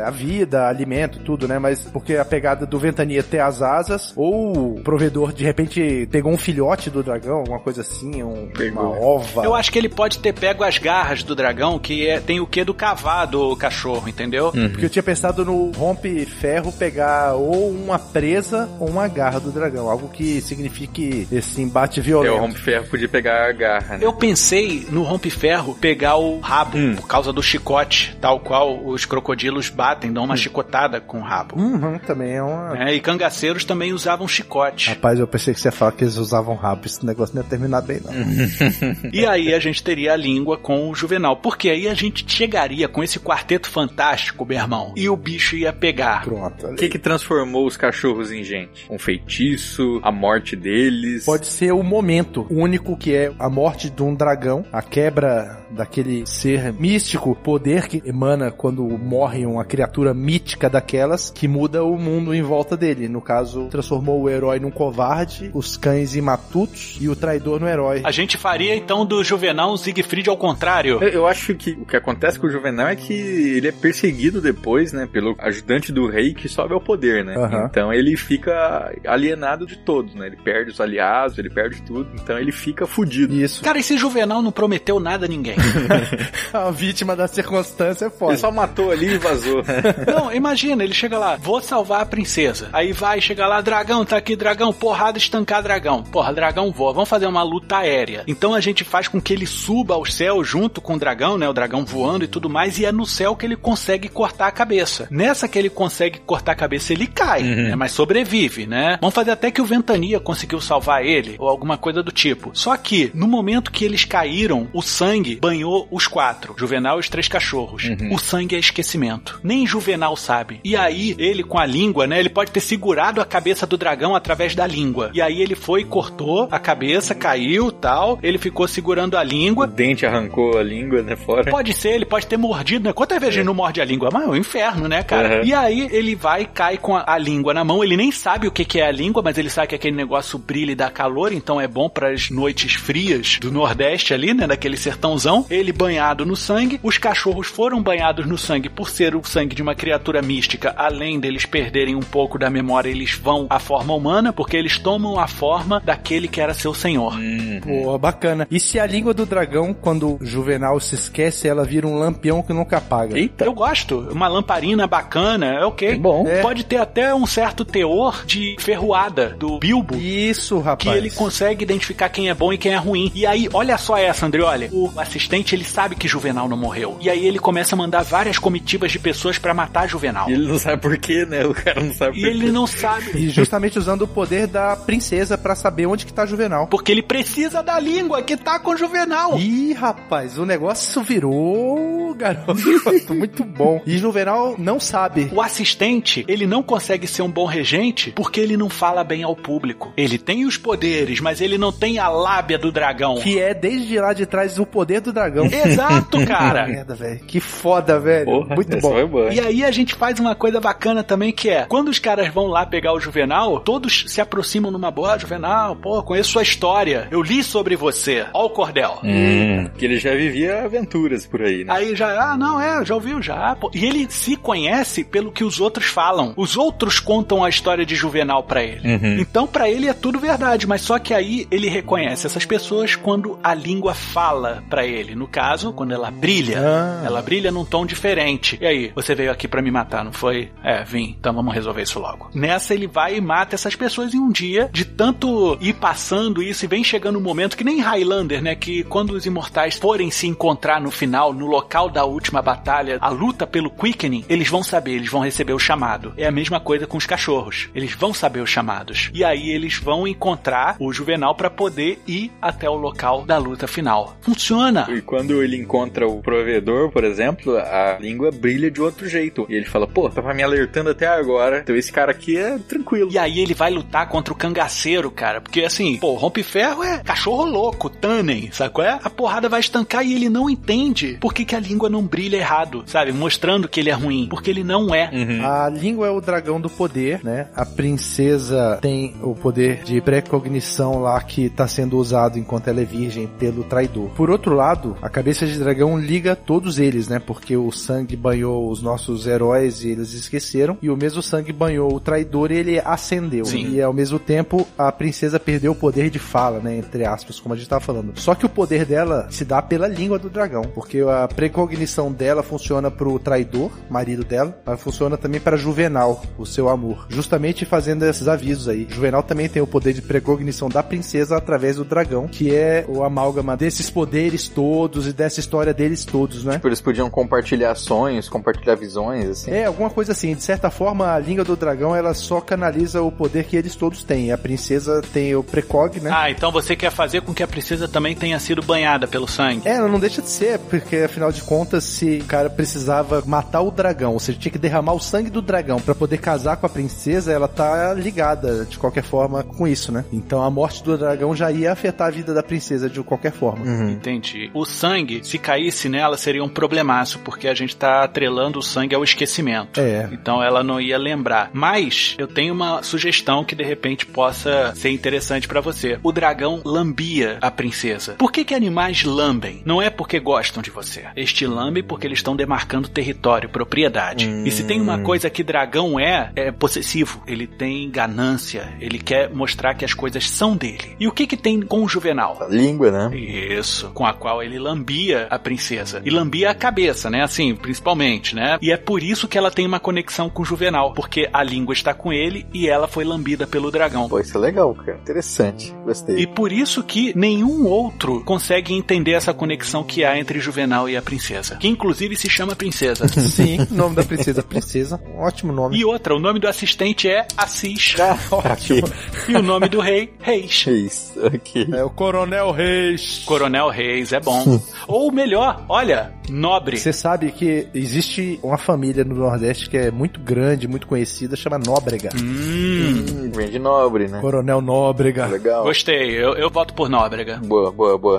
Speaker 2: a vida, alimento, tudo, né? Mas porque a pegada do Ventania ter as asas, ou o provedor de repente pegou um filhote do dragão, alguma coisa assim, um- uma ova.
Speaker 1: Eu acho que ele pode ter pego as garras do dragão, que é- tem o que do cavar do cachorro, entendeu?
Speaker 2: Porque eu tinha pensado no rompe ferro pegar ou uma presa ou uma garra do dragão, algo que signifique esse embate
Speaker 3: É,
Speaker 2: violento.
Speaker 3: o Rompe-Ferro podia pegar a garra, né?
Speaker 1: Eu pensei no rompe-ferro pegar o rabo, por causa do chicote, tal qual os crocodilos batem, dão uma chicotada com o rabo.
Speaker 2: Uhum, também é uma.
Speaker 1: É, e cangaceiros também usavam chicote.
Speaker 2: Rapaz, eu pensei que você ia falar que eles usavam rabo. Esse negócio não ia terminar bem, não. [LAUGHS]
Speaker 1: E aí a gente teria a língua com o Juvenal. Porque aí a gente chegaria com esse quarteto fantástico, meu irmão. E o bicho ia ia pegar.
Speaker 2: Pronto.
Speaker 3: O que que transformou os cachorros em gente? Um feitiço, a morte deles?
Speaker 2: Pode ser o momento único que é a morte de um dragão, a quebra daquele ser místico, poder que emana quando morre uma criatura mítica daquelas que muda o mundo em volta dele. No caso, transformou o herói num covarde, os cães em matutos e o traidor no herói.
Speaker 1: A gente faria então do Juvenal um Siegfried ao contrário.
Speaker 3: Eu, eu acho que o que acontece com o Juvenal é que ele é perseguido depois, né, pelo ajudante do rei que sobe ao poder, né?
Speaker 2: Aham.
Speaker 3: Então ele fica alienado de todos, né? Ele perde os aliados, ele perde tudo, então ele fica fudido.
Speaker 2: Isso.
Speaker 1: Cara, esse Juvenal não prometeu nada a ninguém. [LAUGHS]
Speaker 2: A vítima da circunstância é foda.
Speaker 3: Ele só matou ali e vazou. [LAUGHS]
Speaker 1: Não, imagina, ele chega lá, vou salvar a princesa. Aí vai, chega lá, dragão, tá aqui, dragão, porrada, estancar dragão. Porra, dragão voa, vamos fazer uma luta aérea. Então a gente faz com que ele suba ao céu junto com o dragão, né? O dragão voando e tudo mais, e é no céu que ele consegue cortar a cabeça. Nessa que ele consegue cortar a cabeça, ele cai, né? Mas sobrevive, né? Vamos fazer até que o Ventania conseguiu salvar ele, ou alguma coisa do tipo. Só que, no momento que eles caíram, o sangue banhou os quatro: Juvenal e os três cachorros. O sangue é esquecimento. Nem Juvenal sabe. E aí, ele com a língua, né? Ele pode ter segurado a cabeça do dragão através da língua. E aí ele foi, cortou a cabeça, caiu tal. Ele ficou segurando a
Speaker 3: o
Speaker 1: língua.
Speaker 3: dente arrancou a língua, né, fora.
Speaker 1: Pode ser, ele pode ter mordido, né? Quantas vezes ele não morde a língua? Mas é um inferno, né, cara?
Speaker 3: Uhum.
Speaker 1: E aí ele vai, cai com a, a língua na mão. Ele nem sabe o que, que é a língua, mas ele sabe que aquele negócio brilha e dá calor, então é bom para as noites frias do Nordeste ali, né? Daquele sertãozão. Ele banhado no sangue. Os cachorros foram banhados no sangue por ser o sangue de uma criatura mística. Além deles perderem um pouco da memória, eles vão à forma humana, porque eles tomam a forma daquele que era seu senhor.
Speaker 3: Uhum.
Speaker 2: Pô, bacana. E se a língua do dragão, quando o Juvenal se esquece, ela vira um lampião que nunca apaga?
Speaker 3: Eita.
Speaker 1: Eu gosto. Uma lamparina bacana, é ok.
Speaker 3: É bom.
Speaker 2: É.
Speaker 1: Pode ter até um certo teor de ferroada do Bilbo.
Speaker 2: Isso,
Speaker 1: Que
Speaker 2: rapaz.
Speaker 1: ele consegue identificar quem é bom e quem é ruim. E aí, olha só essa, André, olha. O assistente, ele sabe que Juvenal não morreu. E aí ele começa a mandar várias comitivas de pessoas pra matar Juvenal.
Speaker 3: E ele não sabe por quê, né? O cara não sabe
Speaker 1: E
Speaker 3: por
Speaker 1: ele
Speaker 3: quê.
Speaker 1: não sabe.
Speaker 2: E justamente usando o poder da princesa pra saber onde que tá Juvenal.
Speaker 1: Porque ele precisa da língua que tá com Juvenal.
Speaker 2: Ih, rapaz, o negócio virou, garoto, [LAUGHS] muito bom. E Juvenal não sabe.
Speaker 1: O assistente, ele não consegue ser um bom regente porque ele não fala bem ao público. Ele tem os poderes, mas ele não tem a lábia do dragão.
Speaker 2: Que é desde lá de trás o poder do dragão.
Speaker 1: Exato, [LAUGHS] cara.
Speaker 2: Merda, velho. Que foda, velho.
Speaker 3: Porra,
Speaker 2: muito bom.
Speaker 1: E aí a gente faz uma coisa bacana também que é, quando os caras vão lá pegar o Juvenal, todos se aproximam numa boa, "Ah, Juvenal, pô, conheço sua história. Eu li sobre você. Ó o cordel.
Speaker 3: Hum, que ele já vivia aventuras por aí, né?
Speaker 1: Aí já, ah, não, é, já ouviu, já. pô. E ele se conhece pelo que os outros falam. Os outros contam a história de Juvenal pra ele.
Speaker 3: Uhum.
Speaker 1: Então pra ele é tudo verdade, mas só que aí ele reconhece essas pessoas quando a língua fala pra ele. No caso, quando ela brilha.
Speaker 2: Ah.
Speaker 1: Ela brilha num tom diferente. E aí, você veio aqui pra me matar, não foi? É, vim. Então vamos resolver isso logo. Nessa ele vai e mata essas pessoas em um dia, de tanto ir passando isso e vem chegando um momento que nem Highlander, né? Que quando os imortais forem se encontrar no final, no local da última batalha, a luta pelo Quickening, eles vão saber, eles vão receber o chamado. É a mesma coisa com os cachorros. Eles vão saber os chamados. E aí eles vão encontrar o Juvenal pra poder ir até o local da luta final. Funciona!
Speaker 3: E quando ele encontra o provedor, por exemplo, a língua brilha de outro jeito. E ele fala, pô, tava me alertando até agora. Então esse cara aqui é tranquilo.
Speaker 1: E aí ele vai lutar contra o cangaceiro, cara. Porque assim, pô, rompe-ferro é cachorro louco, Tannen, sabe qual é? A porrada vai estancar e ele não entende por que, que a língua não brilha errado, sabe? Mostrando que ele é ruim. Porque ele não é.
Speaker 3: Uhum.
Speaker 2: A língua é o dragão do poder, né? A princesa tem o poder de precognição lá que tá sendo usado enquanto ela é virgem pelo traidor. Por outro lado, a cabeça de dragão liga todos eles, né? Porque o sangue banhou os nossos heróis e eles esqueceram. E o mesmo sangue banhou o traidor e ele acendeu.
Speaker 1: Sim.
Speaker 2: E ao mesmo tempo, a princesa perdeu o poder de fala, né? Entre aspas, como a gente tava falando. Só que o poder dela se dá pela língua do dragão. Porque a precognição dela funciona pro traidor, marido dela, mas funciona também para Juvenal, o seu amor. Justamente fazendo esses avisos aí. Juvenal também tem o poder de precognição da princesa através do dragão, que é o amálgama desses poderes todos e dessa história deles todos, né?
Speaker 3: Tipo, eles podiam compartilhar sonhos, compartilhar visões, assim.
Speaker 2: É, alguma coisa assim. De certa forma, a língua do dragão, ela só canaliza o poder que eles todos têm. A princesa tem o precog, né?
Speaker 1: Ah, então você quer fazer com que a princesa também tenha sido banhada pelo sangue.
Speaker 2: É, ela não deixa de ser, porque afinal de contas contas, se o cara precisava matar o dragão, ou seja, tinha que derramar o sangue do dragão para poder casar com a princesa, ela tá ligada de qualquer forma com isso, né? Então a morte do dragão já ia afetar a vida da princesa de qualquer forma.
Speaker 1: Uhum. Entendi. O sangue, se caísse nela, seria um problemaço, porque a gente tá atrelando o sangue ao esquecimento.
Speaker 2: É.
Speaker 1: Então ela não ia lembrar. Mas eu tenho uma sugestão que de repente possa ser interessante para você. O dragão lambia a princesa. Por que que animais lambem? Não é porque gostam de você. Este lambe porque eles estão demarcando território, propriedade. Hum. E se tem uma coisa que dragão é, é possessivo. Ele tem ganância. Ele quer mostrar que as coisas são dele. E o que que tem com o Juvenal?
Speaker 3: A língua, né?
Speaker 1: Isso. Com a qual ele lambia a princesa. E lambia a cabeça, né? Assim, principalmente, né? E é por isso que ela tem uma conexão com o Juvenal. Porque a língua está com ele e ela foi lambida pelo dragão.
Speaker 3: Pô, isso é legal, cara. Interessante. Gostei.
Speaker 1: E por isso que nenhum outro consegue entender essa conexão que há entre Juvenal e a princesa. Que inclusive se chama princesa. [LAUGHS]
Speaker 2: Sim, o nome da princesa. Princesa, um ótimo nome.
Speaker 1: E outra, o nome do assistente é Assis.
Speaker 3: Ah, [LAUGHS] ótimo.
Speaker 1: E o nome do rei, Reis.
Speaker 3: Reis, ok.
Speaker 2: É o Coronel Reis.
Speaker 1: Coronel Reis, é bom. Ou melhor, olha, nobre.
Speaker 2: Você sabe que existe uma família no Nordeste que é muito grande, muito conhecida, chama Nóbrega.
Speaker 1: Hum,
Speaker 3: Hum, vem de nobre, né?
Speaker 2: Coronel Nóbrega.
Speaker 3: Legal.
Speaker 1: gostei, eu, eu voto por Nóbrega.
Speaker 3: Boa, boa, boa.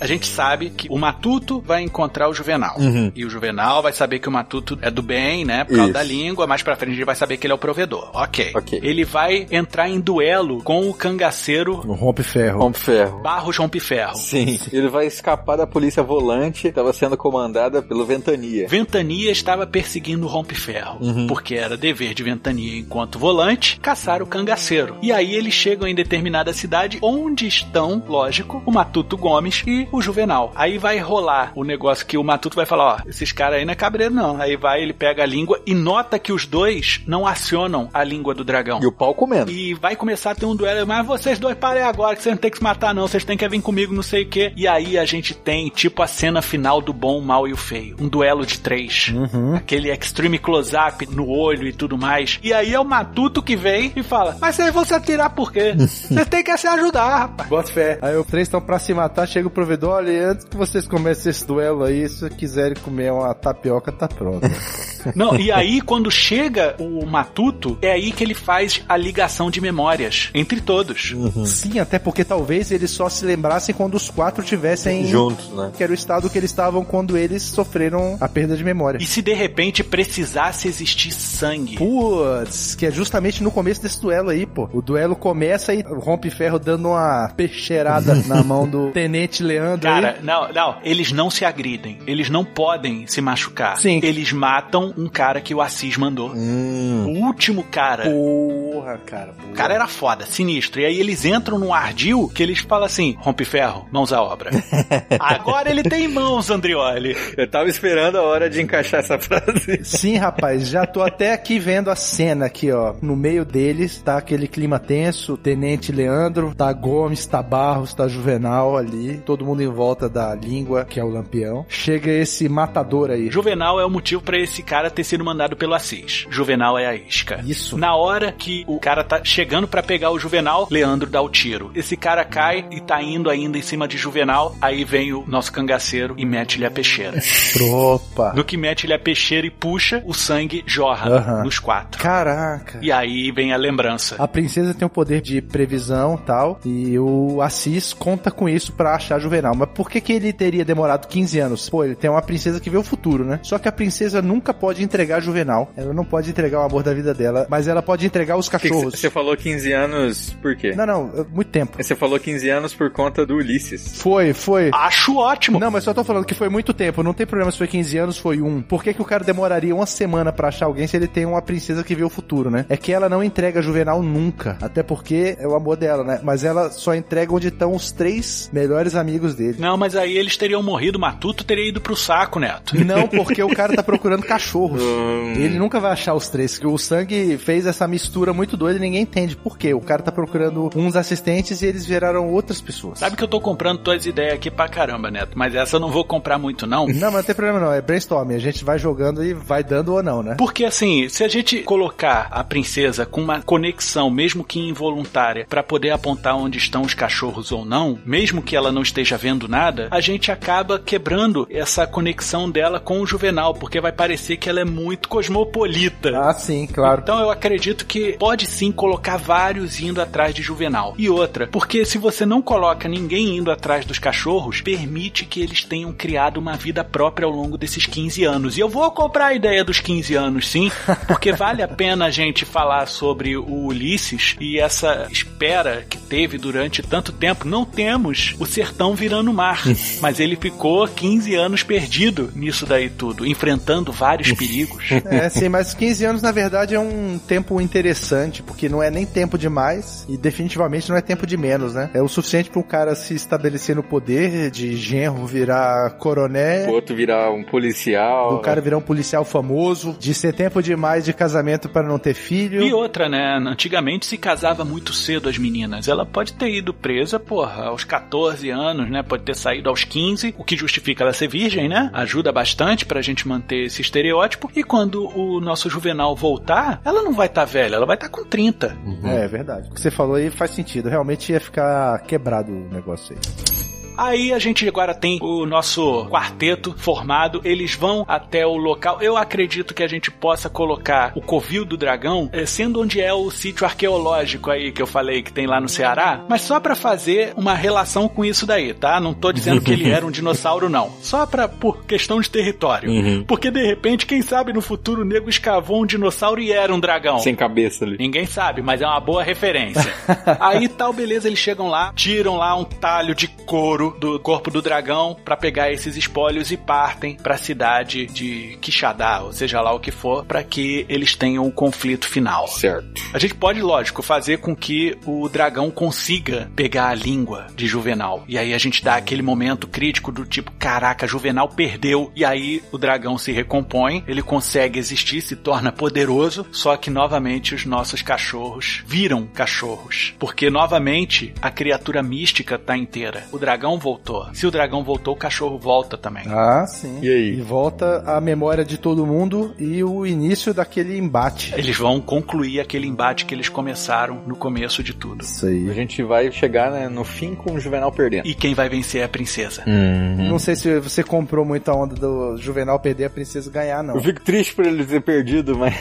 Speaker 1: A gente sabe que o Matuto vai encontrar o Juvenal.
Speaker 3: Uhum.
Speaker 1: E o Juvenal vai saber que o Matuto é do bem, né? Por causa
Speaker 3: Isso.
Speaker 1: da língua. Mais pra frente ele vai saber que ele é o provedor. Ok.
Speaker 3: Ok.
Speaker 1: Ele vai entrar em duelo com o cangaceiro
Speaker 2: No Rompe Ferro.
Speaker 3: Rompe ferro.
Speaker 1: Barros Rompe-Ferro.
Speaker 3: Sim. Ele vai escapar da polícia volante, estava sendo comandada pelo Ventania.
Speaker 1: Ventania estava perseguindo o Rompe-Ferro,
Speaker 3: Uhum.
Speaker 1: porque era dever de Ventania, enquanto volante, caçar o cangaceiro. E aí eles chegam em determinada cidade onde estão, lógico, o Matuto Gomes e o Juvenal. Aí vai rolar o negócio que o Matuto vai falar: ó, esses caras aí não é cabreiro, não. Aí vai, ele pega a língua e nota que os dois não acionam a língua do dragão.
Speaker 3: E o pau comendo.
Speaker 1: E vai começar a ter um duelo, mas vocês dois parem agora, que vocês não tem que se matar, não. Vocês têm que vir comigo, não sei o quê. E aí a gente tem, tipo, a cena final do bom, o mal e o feio. Um duelo de três.
Speaker 2: Uhum.
Speaker 1: Aquele extreme close-up no olho e tudo mais. E aí é o Matuto que vem e fala: Mas vocês vão se atirar por quê? [LAUGHS] Vocês têm que se ajudar, rapaz.
Speaker 2: Bota fé. Aí os três estão pra se matar, chega o provedor, olha, e antes que vocês comecem esse duelo aí, se quiserem comer uma tapioca, tá pronto. [LAUGHS]
Speaker 1: Não, e aí quando chega o Matuto, é aí que ele faz a ligação de memórias entre todos.
Speaker 2: Sim, até porque talvez eles só se lembrassem quando os quatro tivessem
Speaker 3: Juntos, né?
Speaker 2: que era o estado que eles estavam quando eles sofreram a perda de memória.
Speaker 1: E se de repente precisasse existir sangue?
Speaker 2: Putz, que é justamente no começo desse duelo aí, pô. O duelo começa e o Rompe Ferro dando uma peixeirada [LAUGHS] na mão do Tenente Leandro
Speaker 1: Cara,
Speaker 2: aí.
Speaker 1: não, não, eles não se agridem. Eles não podem se machucar.
Speaker 2: Sim.
Speaker 1: Eles matam um cara que o Assis mandou.
Speaker 3: Hum.
Speaker 1: O último cara.
Speaker 2: Porra, cara.
Speaker 1: O cara era foda, sinistro. E aí eles entram num ardil que eles falam assim: rompe ferro, mãos à obra. [LAUGHS] Agora ele tem mãos, Andrioli.
Speaker 3: Eu tava esperando a hora de encaixar essa frase.
Speaker 2: Sim, rapaz, já tô até aqui vendo a cena aqui, ó. No meio deles tá aquele clima tenso, Tenente Leandro, tá Gomes, tá Barros, tá Juvenal ali, todo mundo em volta da língua, que é o Lampião. Chega esse matador aí.
Speaker 1: Juvenal é o motivo pra esse cara ter sido mandado pelo Assis. Juvenal é a isca.
Speaker 2: Isso.
Speaker 1: Na hora que o cara tá chegando pra pegar o Juvenal, Leandro dá o tiro. Esse cara cai e tá indo ainda em cima de Juvenal. Aí vem o nosso cangaceiro e mete-lhe a peixeira. [LAUGHS]
Speaker 2: Opa.
Speaker 1: No que mete-lhe a peixeira e puxa, o sangue jorra nos quatro.
Speaker 2: Caraca.
Speaker 1: E aí vem a lembrança.
Speaker 2: A princesa tem o poder de previsão tal, e o Assis conta com isso pra achar Juvenal. Mas por que, que ele teria demorado 15 anos? Pô, ele tem uma princesa que vê o futuro, né? Só que a princesa nunca pode entregar Juvenal. Ela não pode entregar o amor da vida dela, mas ela pode entregar os cachorros.
Speaker 3: Você falou 15 anos por quê?
Speaker 2: Não, não, muito tempo.
Speaker 3: Você falou 15 anos por conta do Ulisses.
Speaker 2: Foi, foi.
Speaker 1: Acho ótimo.
Speaker 2: Não, mas só tô falando que foi muito tempo. Não tem problema se foi 15 anos, foi um. Por que, que o cara demoraria uma semana pra achar alguém se ele tem uma princesa que vê o futuro, né? É que ela não entrega Juvenal nunca. Até porque é o amor dela, né? Mas ela só entrega onde estão os três melhores amigos dele.
Speaker 1: Não, mas aí eles teriam morrido, Matuto teria ido pro saco, Neto.
Speaker 2: Não, porque o cara tá procurando cachorro. [LAUGHS] cachorros, hum. ele nunca vai achar os três. Que o sangue fez essa mistura muito doida e ninguém entende por quê. O cara tá procurando uns assistentes e eles viraram outras pessoas.
Speaker 1: Sabe que eu tô comprando tuas ideias aqui pra caramba, Neto, mas essa eu não vou comprar muito, não.
Speaker 2: Não, mas não tem problema não. É brainstorming. A gente vai jogando e vai dando ou não, né?
Speaker 1: Porque assim, se a gente colocar a princesa com uma conexão, mesmo que involuntária, para poder apontar onde estão os cachorros ou não, mesmo que ela não esteja vendo nada, a gente acaba quebrando essa conexão dela com o Juvenal, porque vai parecer que ela é muito cosmopolita.
Speaker 2: Ah, sim, claro.
Speaker 1: Então eu acredito que pode sim colocar vários indo atrás de Juvenal. E outra, porque se você não coloca ninguém indo atrás dos cachorros, permite que eles tenham criado uma vida própria ao longo desses 15 anos. E eu vou comprar a ideia dos 15 anos, sim, [LAUGHS] porque vale a pena a gente falar sobre o Ulisses e essa espera que teve durante tanto tempo. Não temos o sertão virando mar, [LAUGHS] mas ele ficou 15 anos perdido nisso daí tudo, enfrentando vários perigos. [LAUGHS]
Speaker 2: É, sim, mas 15 anos na verdade é um tempo interessante, porque não é nem tempo demais e definitivamente não é tempo de menos, né? É o suficiente para um cara se estabelecer no poder, de genro virar coronel,
Speaker 3: o outro virar um policial,
Speaker 2: o cara virar um policial famoso, de ser tempo demais de casamento para não ter filho.
Speaker 1: E outra, né? Antigamente se casava muito cedo as meninas. Ela pode ter ido presa, porra, aos 14 anos, né? Pode ter saído aos 15, o que justifica ela ser virgem, né? Ajuda bastante pra gente manter esse estereótipo. E quando o nosso juvenal voltar, ela não vai estar tá velha, ela vai estar tá com 30.
Speaker 2: Uhum. É, é verdade. O que você falou aí faz sentido. Realmente ia ficar quebrado o negócio aí.
Speaker 1: Aí a gente agora tem o nosso quarteto formado, eles vão até o local. Eu acredito que a gente possa colocar o Covil do Dragão, eh, sendo onde é o sítio arqueológico aí que eu falei que tem lá no Ceará, mas só para fazer uma relação com isso daí, tá? Não tô dizendo que ele [LAUGHS] era um dinossauro, não. Só pra, por questão de território. Uhum. Porque de repente, quem sabe no futuro o nego escavou um dinossauro e era um dragão.
Speaker 3: Sem cabeça ali.
Speaker 1: Ninguém sabe, mas é uma boa referência. [LAUGHS] aí tal, beleza, eles chegam lá, tiram lá um talho de couro do corpo do dragão para pegar esses espólios e partem para a cidade de Quixadá, ou seja lá o que for, para que eles tenham o um conflito final.
Speaker 3: Certo.
Speaker 1: A gente pode, lógico, fazer com que o dragão consiga pegar a língua de Juvenal. E aí a gente dá aquele momento crítico do tipo, caraca, Juvenal perdeu. E aí o dragão se recompõe, ele consegue existir, se torna poderoso, só que novamente os nossos cachorros viram cachorros. Porque novamente a criatura mística tá inteira. O dragão voltou. Se o dragão voltou, o cachorro volta também.
Speaker 2: Ah, sim.
Speaker 3: E aí?
Speaker 2: E volta a memória de todo mundo e o início daquele embate.
Speaker 1: Eles vão concluir aquele embate que eles começaram no começo de tudo.
Speaker 2: Isso aí.
Speaker 3: A gente vai chegar né, no fim com o Juvenal perdendo.
Speaker 1: E quem vai vencer é a princesa.
Speaker 2: Uhum. Não sei se você comprou muita onda do Juvenal perder a princesa ganhar, não.
Speaker 3: Eu fico triste por ele ter perdido, mas.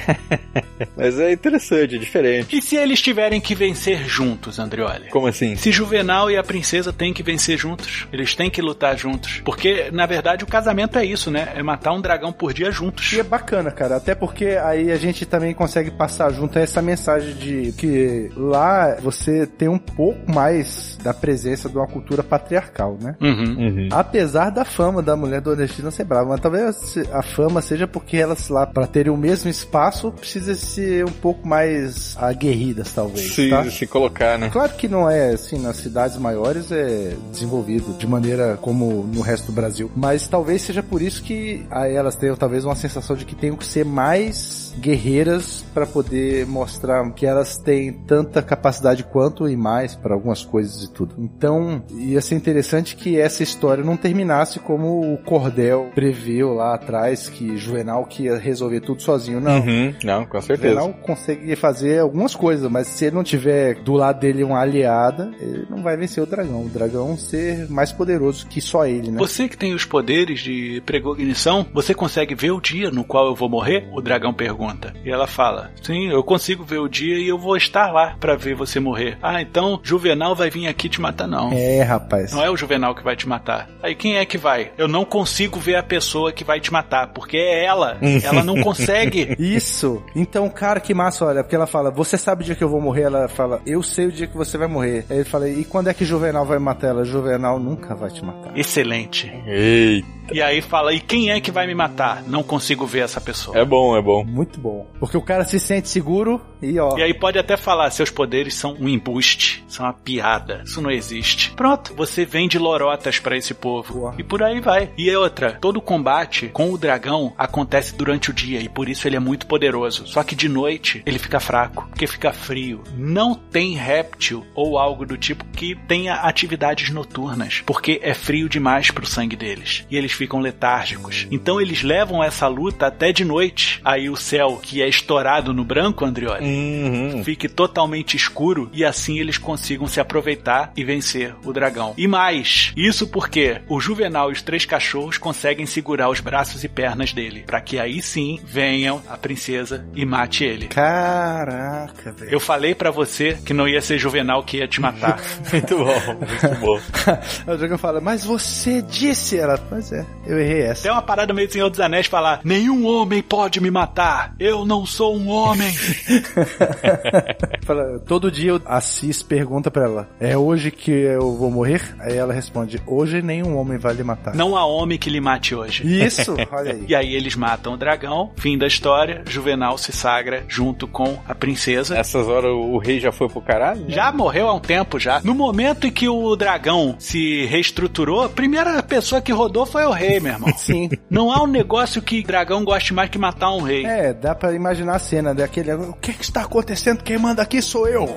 Speaker 3: [LAUGHS] mas é interessante, é diferente.
Speaker 1: E se eles tiverem que vencer juntos, Andrioli?
Speaker 3: Como assim?
Speaker 1: Se Juvenal e a princesa têm que vencer juntos juntos. Eles têm que lutar juntos. Porque, na verdade, o casamento é isso, né? É matar um dragão por dia juntos.
Speaker 2: E é bacana, cara. Até porque aí a gente também consegue passar junto essa mensagem de que lá você tem um pouco mais da presença de uma cultura patriarcal, né?
Speaker 1: Uhum. Uhum.
Speaker 2: Apesar da fama da mulher nordestina ser brava. Mas talvez a fama seja porque elas lá, para terem o mesmo espaço, precisa ser um pouco mais aguerridas, talvez.
Speaker 3: Se,
Speaker 2: tá?
Speaker 3: se colocar, né?
Speaker 2: Claro que não é assim, nas cidades maiores é desenvolvido de maneira como no resto do Brasil. Mas talvez seja por isso que elas tenham talvez uma sensação de que tenham que ser mais guerreiras para poder mostrar que elas têm tanta capacidade quanto e mais para algumas coisas e tudo. Então, ia ser interessante que essa história não terminasse como o Cordel previu lá atrás, que Juvenal que ia resolver tudo sozinho. Não.
Speaker 3: Uhum, não, com certeza.
Speaker 2: Juvenal consegue fazer algumas coisas, mas se ele não tiver do lado dele uma aliada, ele não vai vencer o dragão. O dragão ser mais poderoso que só ele, né?
Speaker 1: Você que tem os poderes de precognição, você consegue ver o dia no qual eu vou morrer? O dragão pergunta. E ela fala: Sim, eu consigo ver o dia e eu vou estar lá para ver você morrer. Ah, então Juvenal vai vir aqui te matar, não.
Speaker 2: É, rapaz.
Speaker 1: Não é o Juvenal que vai te matar. Aí quem é que vai? Eu não consigo ver a pessoa que vai te matar, porque é ela. [LAUGHS] ela não consegue.
Speaker 2: Isso. Então, cara, que massa, olha, porque ela fala: Você sabe o dia que eu vou morrer? Ela fala: Eu sei o dia que você vai morrer. Aí ele fala: E quando é que Juvenal vai matar ela? Juvenal nunca vai te matar.
Speaker 1: Excelente.
Speaker 3: Eita.
Speaker 1: E aí fala, e quem é que vai me matar? Não consigo ver essa pessoa.
Speaker 3: É bom, é bom.
Speaker 2: Muito bom. Porque o cara se sente seguro e ó.
Speaker 1: E aí pode até falar, seus poderes são um embuste, são uma piada, isso não existe. Pronto, você vende lorotas pra esse povo.
Speaker 2: Boa.
Speaker 1: E por aí vai. E outra, todo combate com o dragão acontece durante o dia e por isso ele é muito poderoso. Só que de noite ele fica fraco, porque fica frio. Não tem réptil ou algo do tipo que tenha atividades noturnas, porque é frio demais pro sangue deles. E eles ficam letárgicos. Então eles levam essa luta até de noite. Aí o céu, que é estourado no branco, Andrioli,
Speaker 3: Uhum.
Speaker 1: fique totalmente escuro e assim eles consigam se aproveitar e vencer o dragão. E mais, isso porque o Juvenal e os três cachorros conseguem segurar os braços e pernas dele, para que aí sim venham a princesa e mate ele.
Speaker 2: Caraca, velho.
Speaker 1: Eu falei pra você que não ia ser Juvenal que ia te matar. [LAUGHS]
Speaker 3: Muito bom, muito bom. [LAUGHS]
Speaker 2: o dragão fala, mas você disse ela. Mas é, eu errei essa.
Speaker 1: Tem uma parada meio Senhor dos Anéis falar: nenhum homem pode me matar. Eu não sou um homem. [LAUGHS]
Speaker 2: Fala, todo dia o Assis pergunta pra ela: É hoje que eu vou morrer? Aí ela responde: Hoje nenhum homem vai lhe matar.
Speaker 1: não há homem que lhe mate hoje.
Speaker 2: Isso, [LAUGHS] olha aí.
Speaker 1: E aí eles matam o dragão, fim da história, Juvenal se sagra junto com a princesa.
Speaker 3: Nessas horas o rei já foi pro caralho? né?
Speaker 1: Já morreu há um tempo já. No momento em que o dragão se reestruturou, a primeira pessoa que rodou foi o rei, meu irmão. [LAUGHS]
Speaker 2: Sim.
Speaker 1: Não há um negócio que dragão goste mais que matar um rei.
Speaker 2: É, dá pra imaginar a cena daquele. O que que está acontecendo? Quem manda aqui sou eu.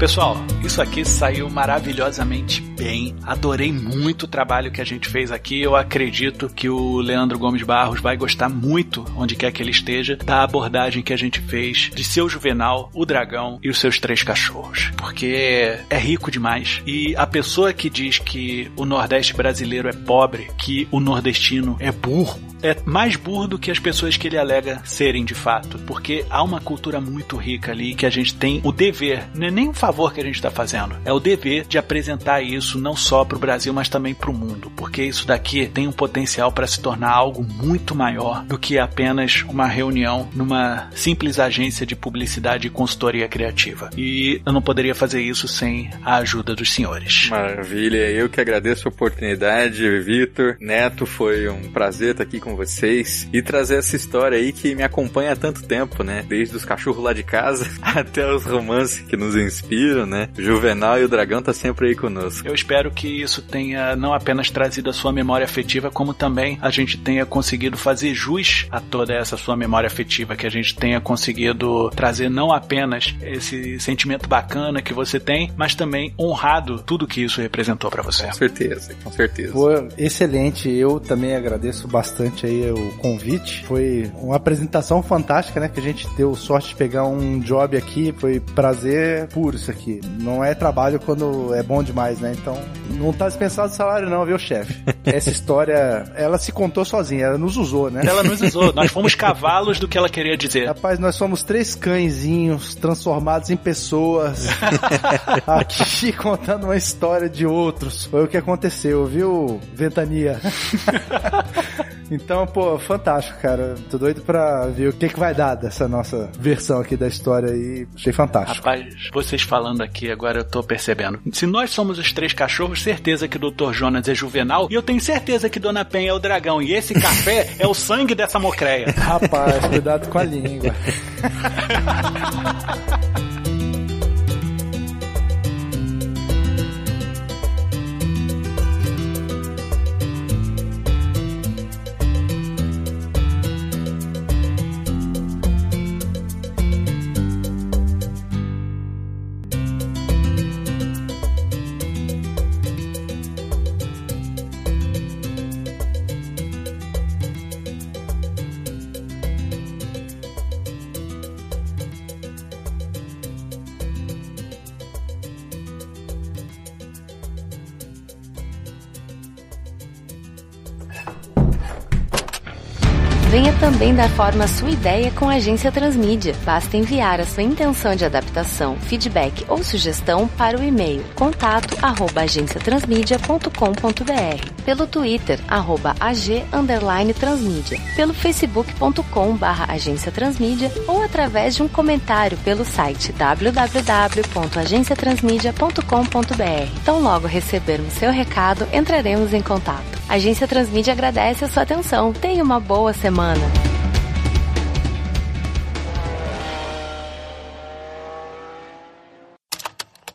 Speaker 1: Pessoal, isso aqui saiu maravilhosamente bem. Adorei muito o trabalho que a gente fez aqui. Eu acredito que o Leandro Gomes Barros vai gostar muito, onde quer que ele esteja, da abordagem que a gente fez de seu Juvenal, o dragão e os seus três cachorros. Porque é rico demais. E a pessoa que diz que o Nordeste brasileiro é pobre, que o nordestino é burro, é mais burro do que as pessoas que ele alega serem de fato, porque há uma cultura muito rica ali que a gente tem o dever, não é nem um favor que a gente está fazendo, é o dever de apresentar isso não só para o Brasil, mas também para o mundo, porque isso daqui tem um potencial para se tornar algo muito maior do que apenas uma reunião numa simples agência de publicidade e consultoria criativa. E eu não poderia fazer isso sem a ajuda dos senhores.
Speaker 3: Maravilha, eu que agradeço a oportunidade, Vitor, Neto, foi um prazer estar aqui com vocês e trazer essa história aí que me acompanha há tanto tempo, né? Desde os cachorros lá de casa [LAUGHS] até os romances que nos inspiram, né? O Juvenal e o Dragão tá sempre aí conosco.
Speaker 1: Eu espero que isso tenha não apenas trazido a sua memória afetiva, como também a gente tenha conseguido fazer jus a toda essa sua memória afetiva, que a gente tenha conseguido trazer não apenas esse sentimento bacana que você tem, mas também honrado tudo que isso representou para você.
Speaker 3: Com certeza, com certeza.
Speaker 2: Foi excelente. Eu também agradeço bastante aí o convite. Foi uma apresentação fantástica, né? Que a gente deu sorte de pegar um job aqui. Foi prazer puro isso aqui. Não é trabalho quando é bom demais, né? Então, não tá dispensado salário não, viu, chefe? [LAUGHS] Essa história, ela se contou sozinha. Ela nos usou, né?
Speaker 1: Ela nos usou, [LAUGHS] nós fomos cavalos do que ela queria dizer.
Speaker 2: Rapaz, nós somos três cãezinhos transformados em pessoas. [LAUGHS] aqui contando uma história de outros. Foi o que aconteceu, viu, Ventania? Então, pô, fantástico, cara. Tô doido pra ver o que, que vai dar dessa nossa versão aqui da história aí. Achei fantástico.
Speaker 1: Rapaz, vocês falando aqui, agora eu tô percebendo. Se nós somos os três cachorros, certeza que o Dr. Jonas é Juvenal, e eu tenho certeza que Dona Penha é o dragão, e esse café é o sangue dessa mocreia. [LAUGHS]
Speaker 2: Rapaz, cuidado com a língua. [LAUGHS]
Speaker 4: também dar forma à sua ideia com a Agência Transmídia. Basta enviar a sua intenção de adaptação, feedback ou sugestão para o e-mail contato@agenciatransmedia.com.br, pelo Twitter arroba ag transmídia, pelo facebook.com barra agência transmídia ou através de um comentário pelo site www.agenciatransmedia.com.br. Tão logo recebermos seu recado, entraremos em contato. A Agência Transmídia agradece a sua atenção. Tenha uma boa semana.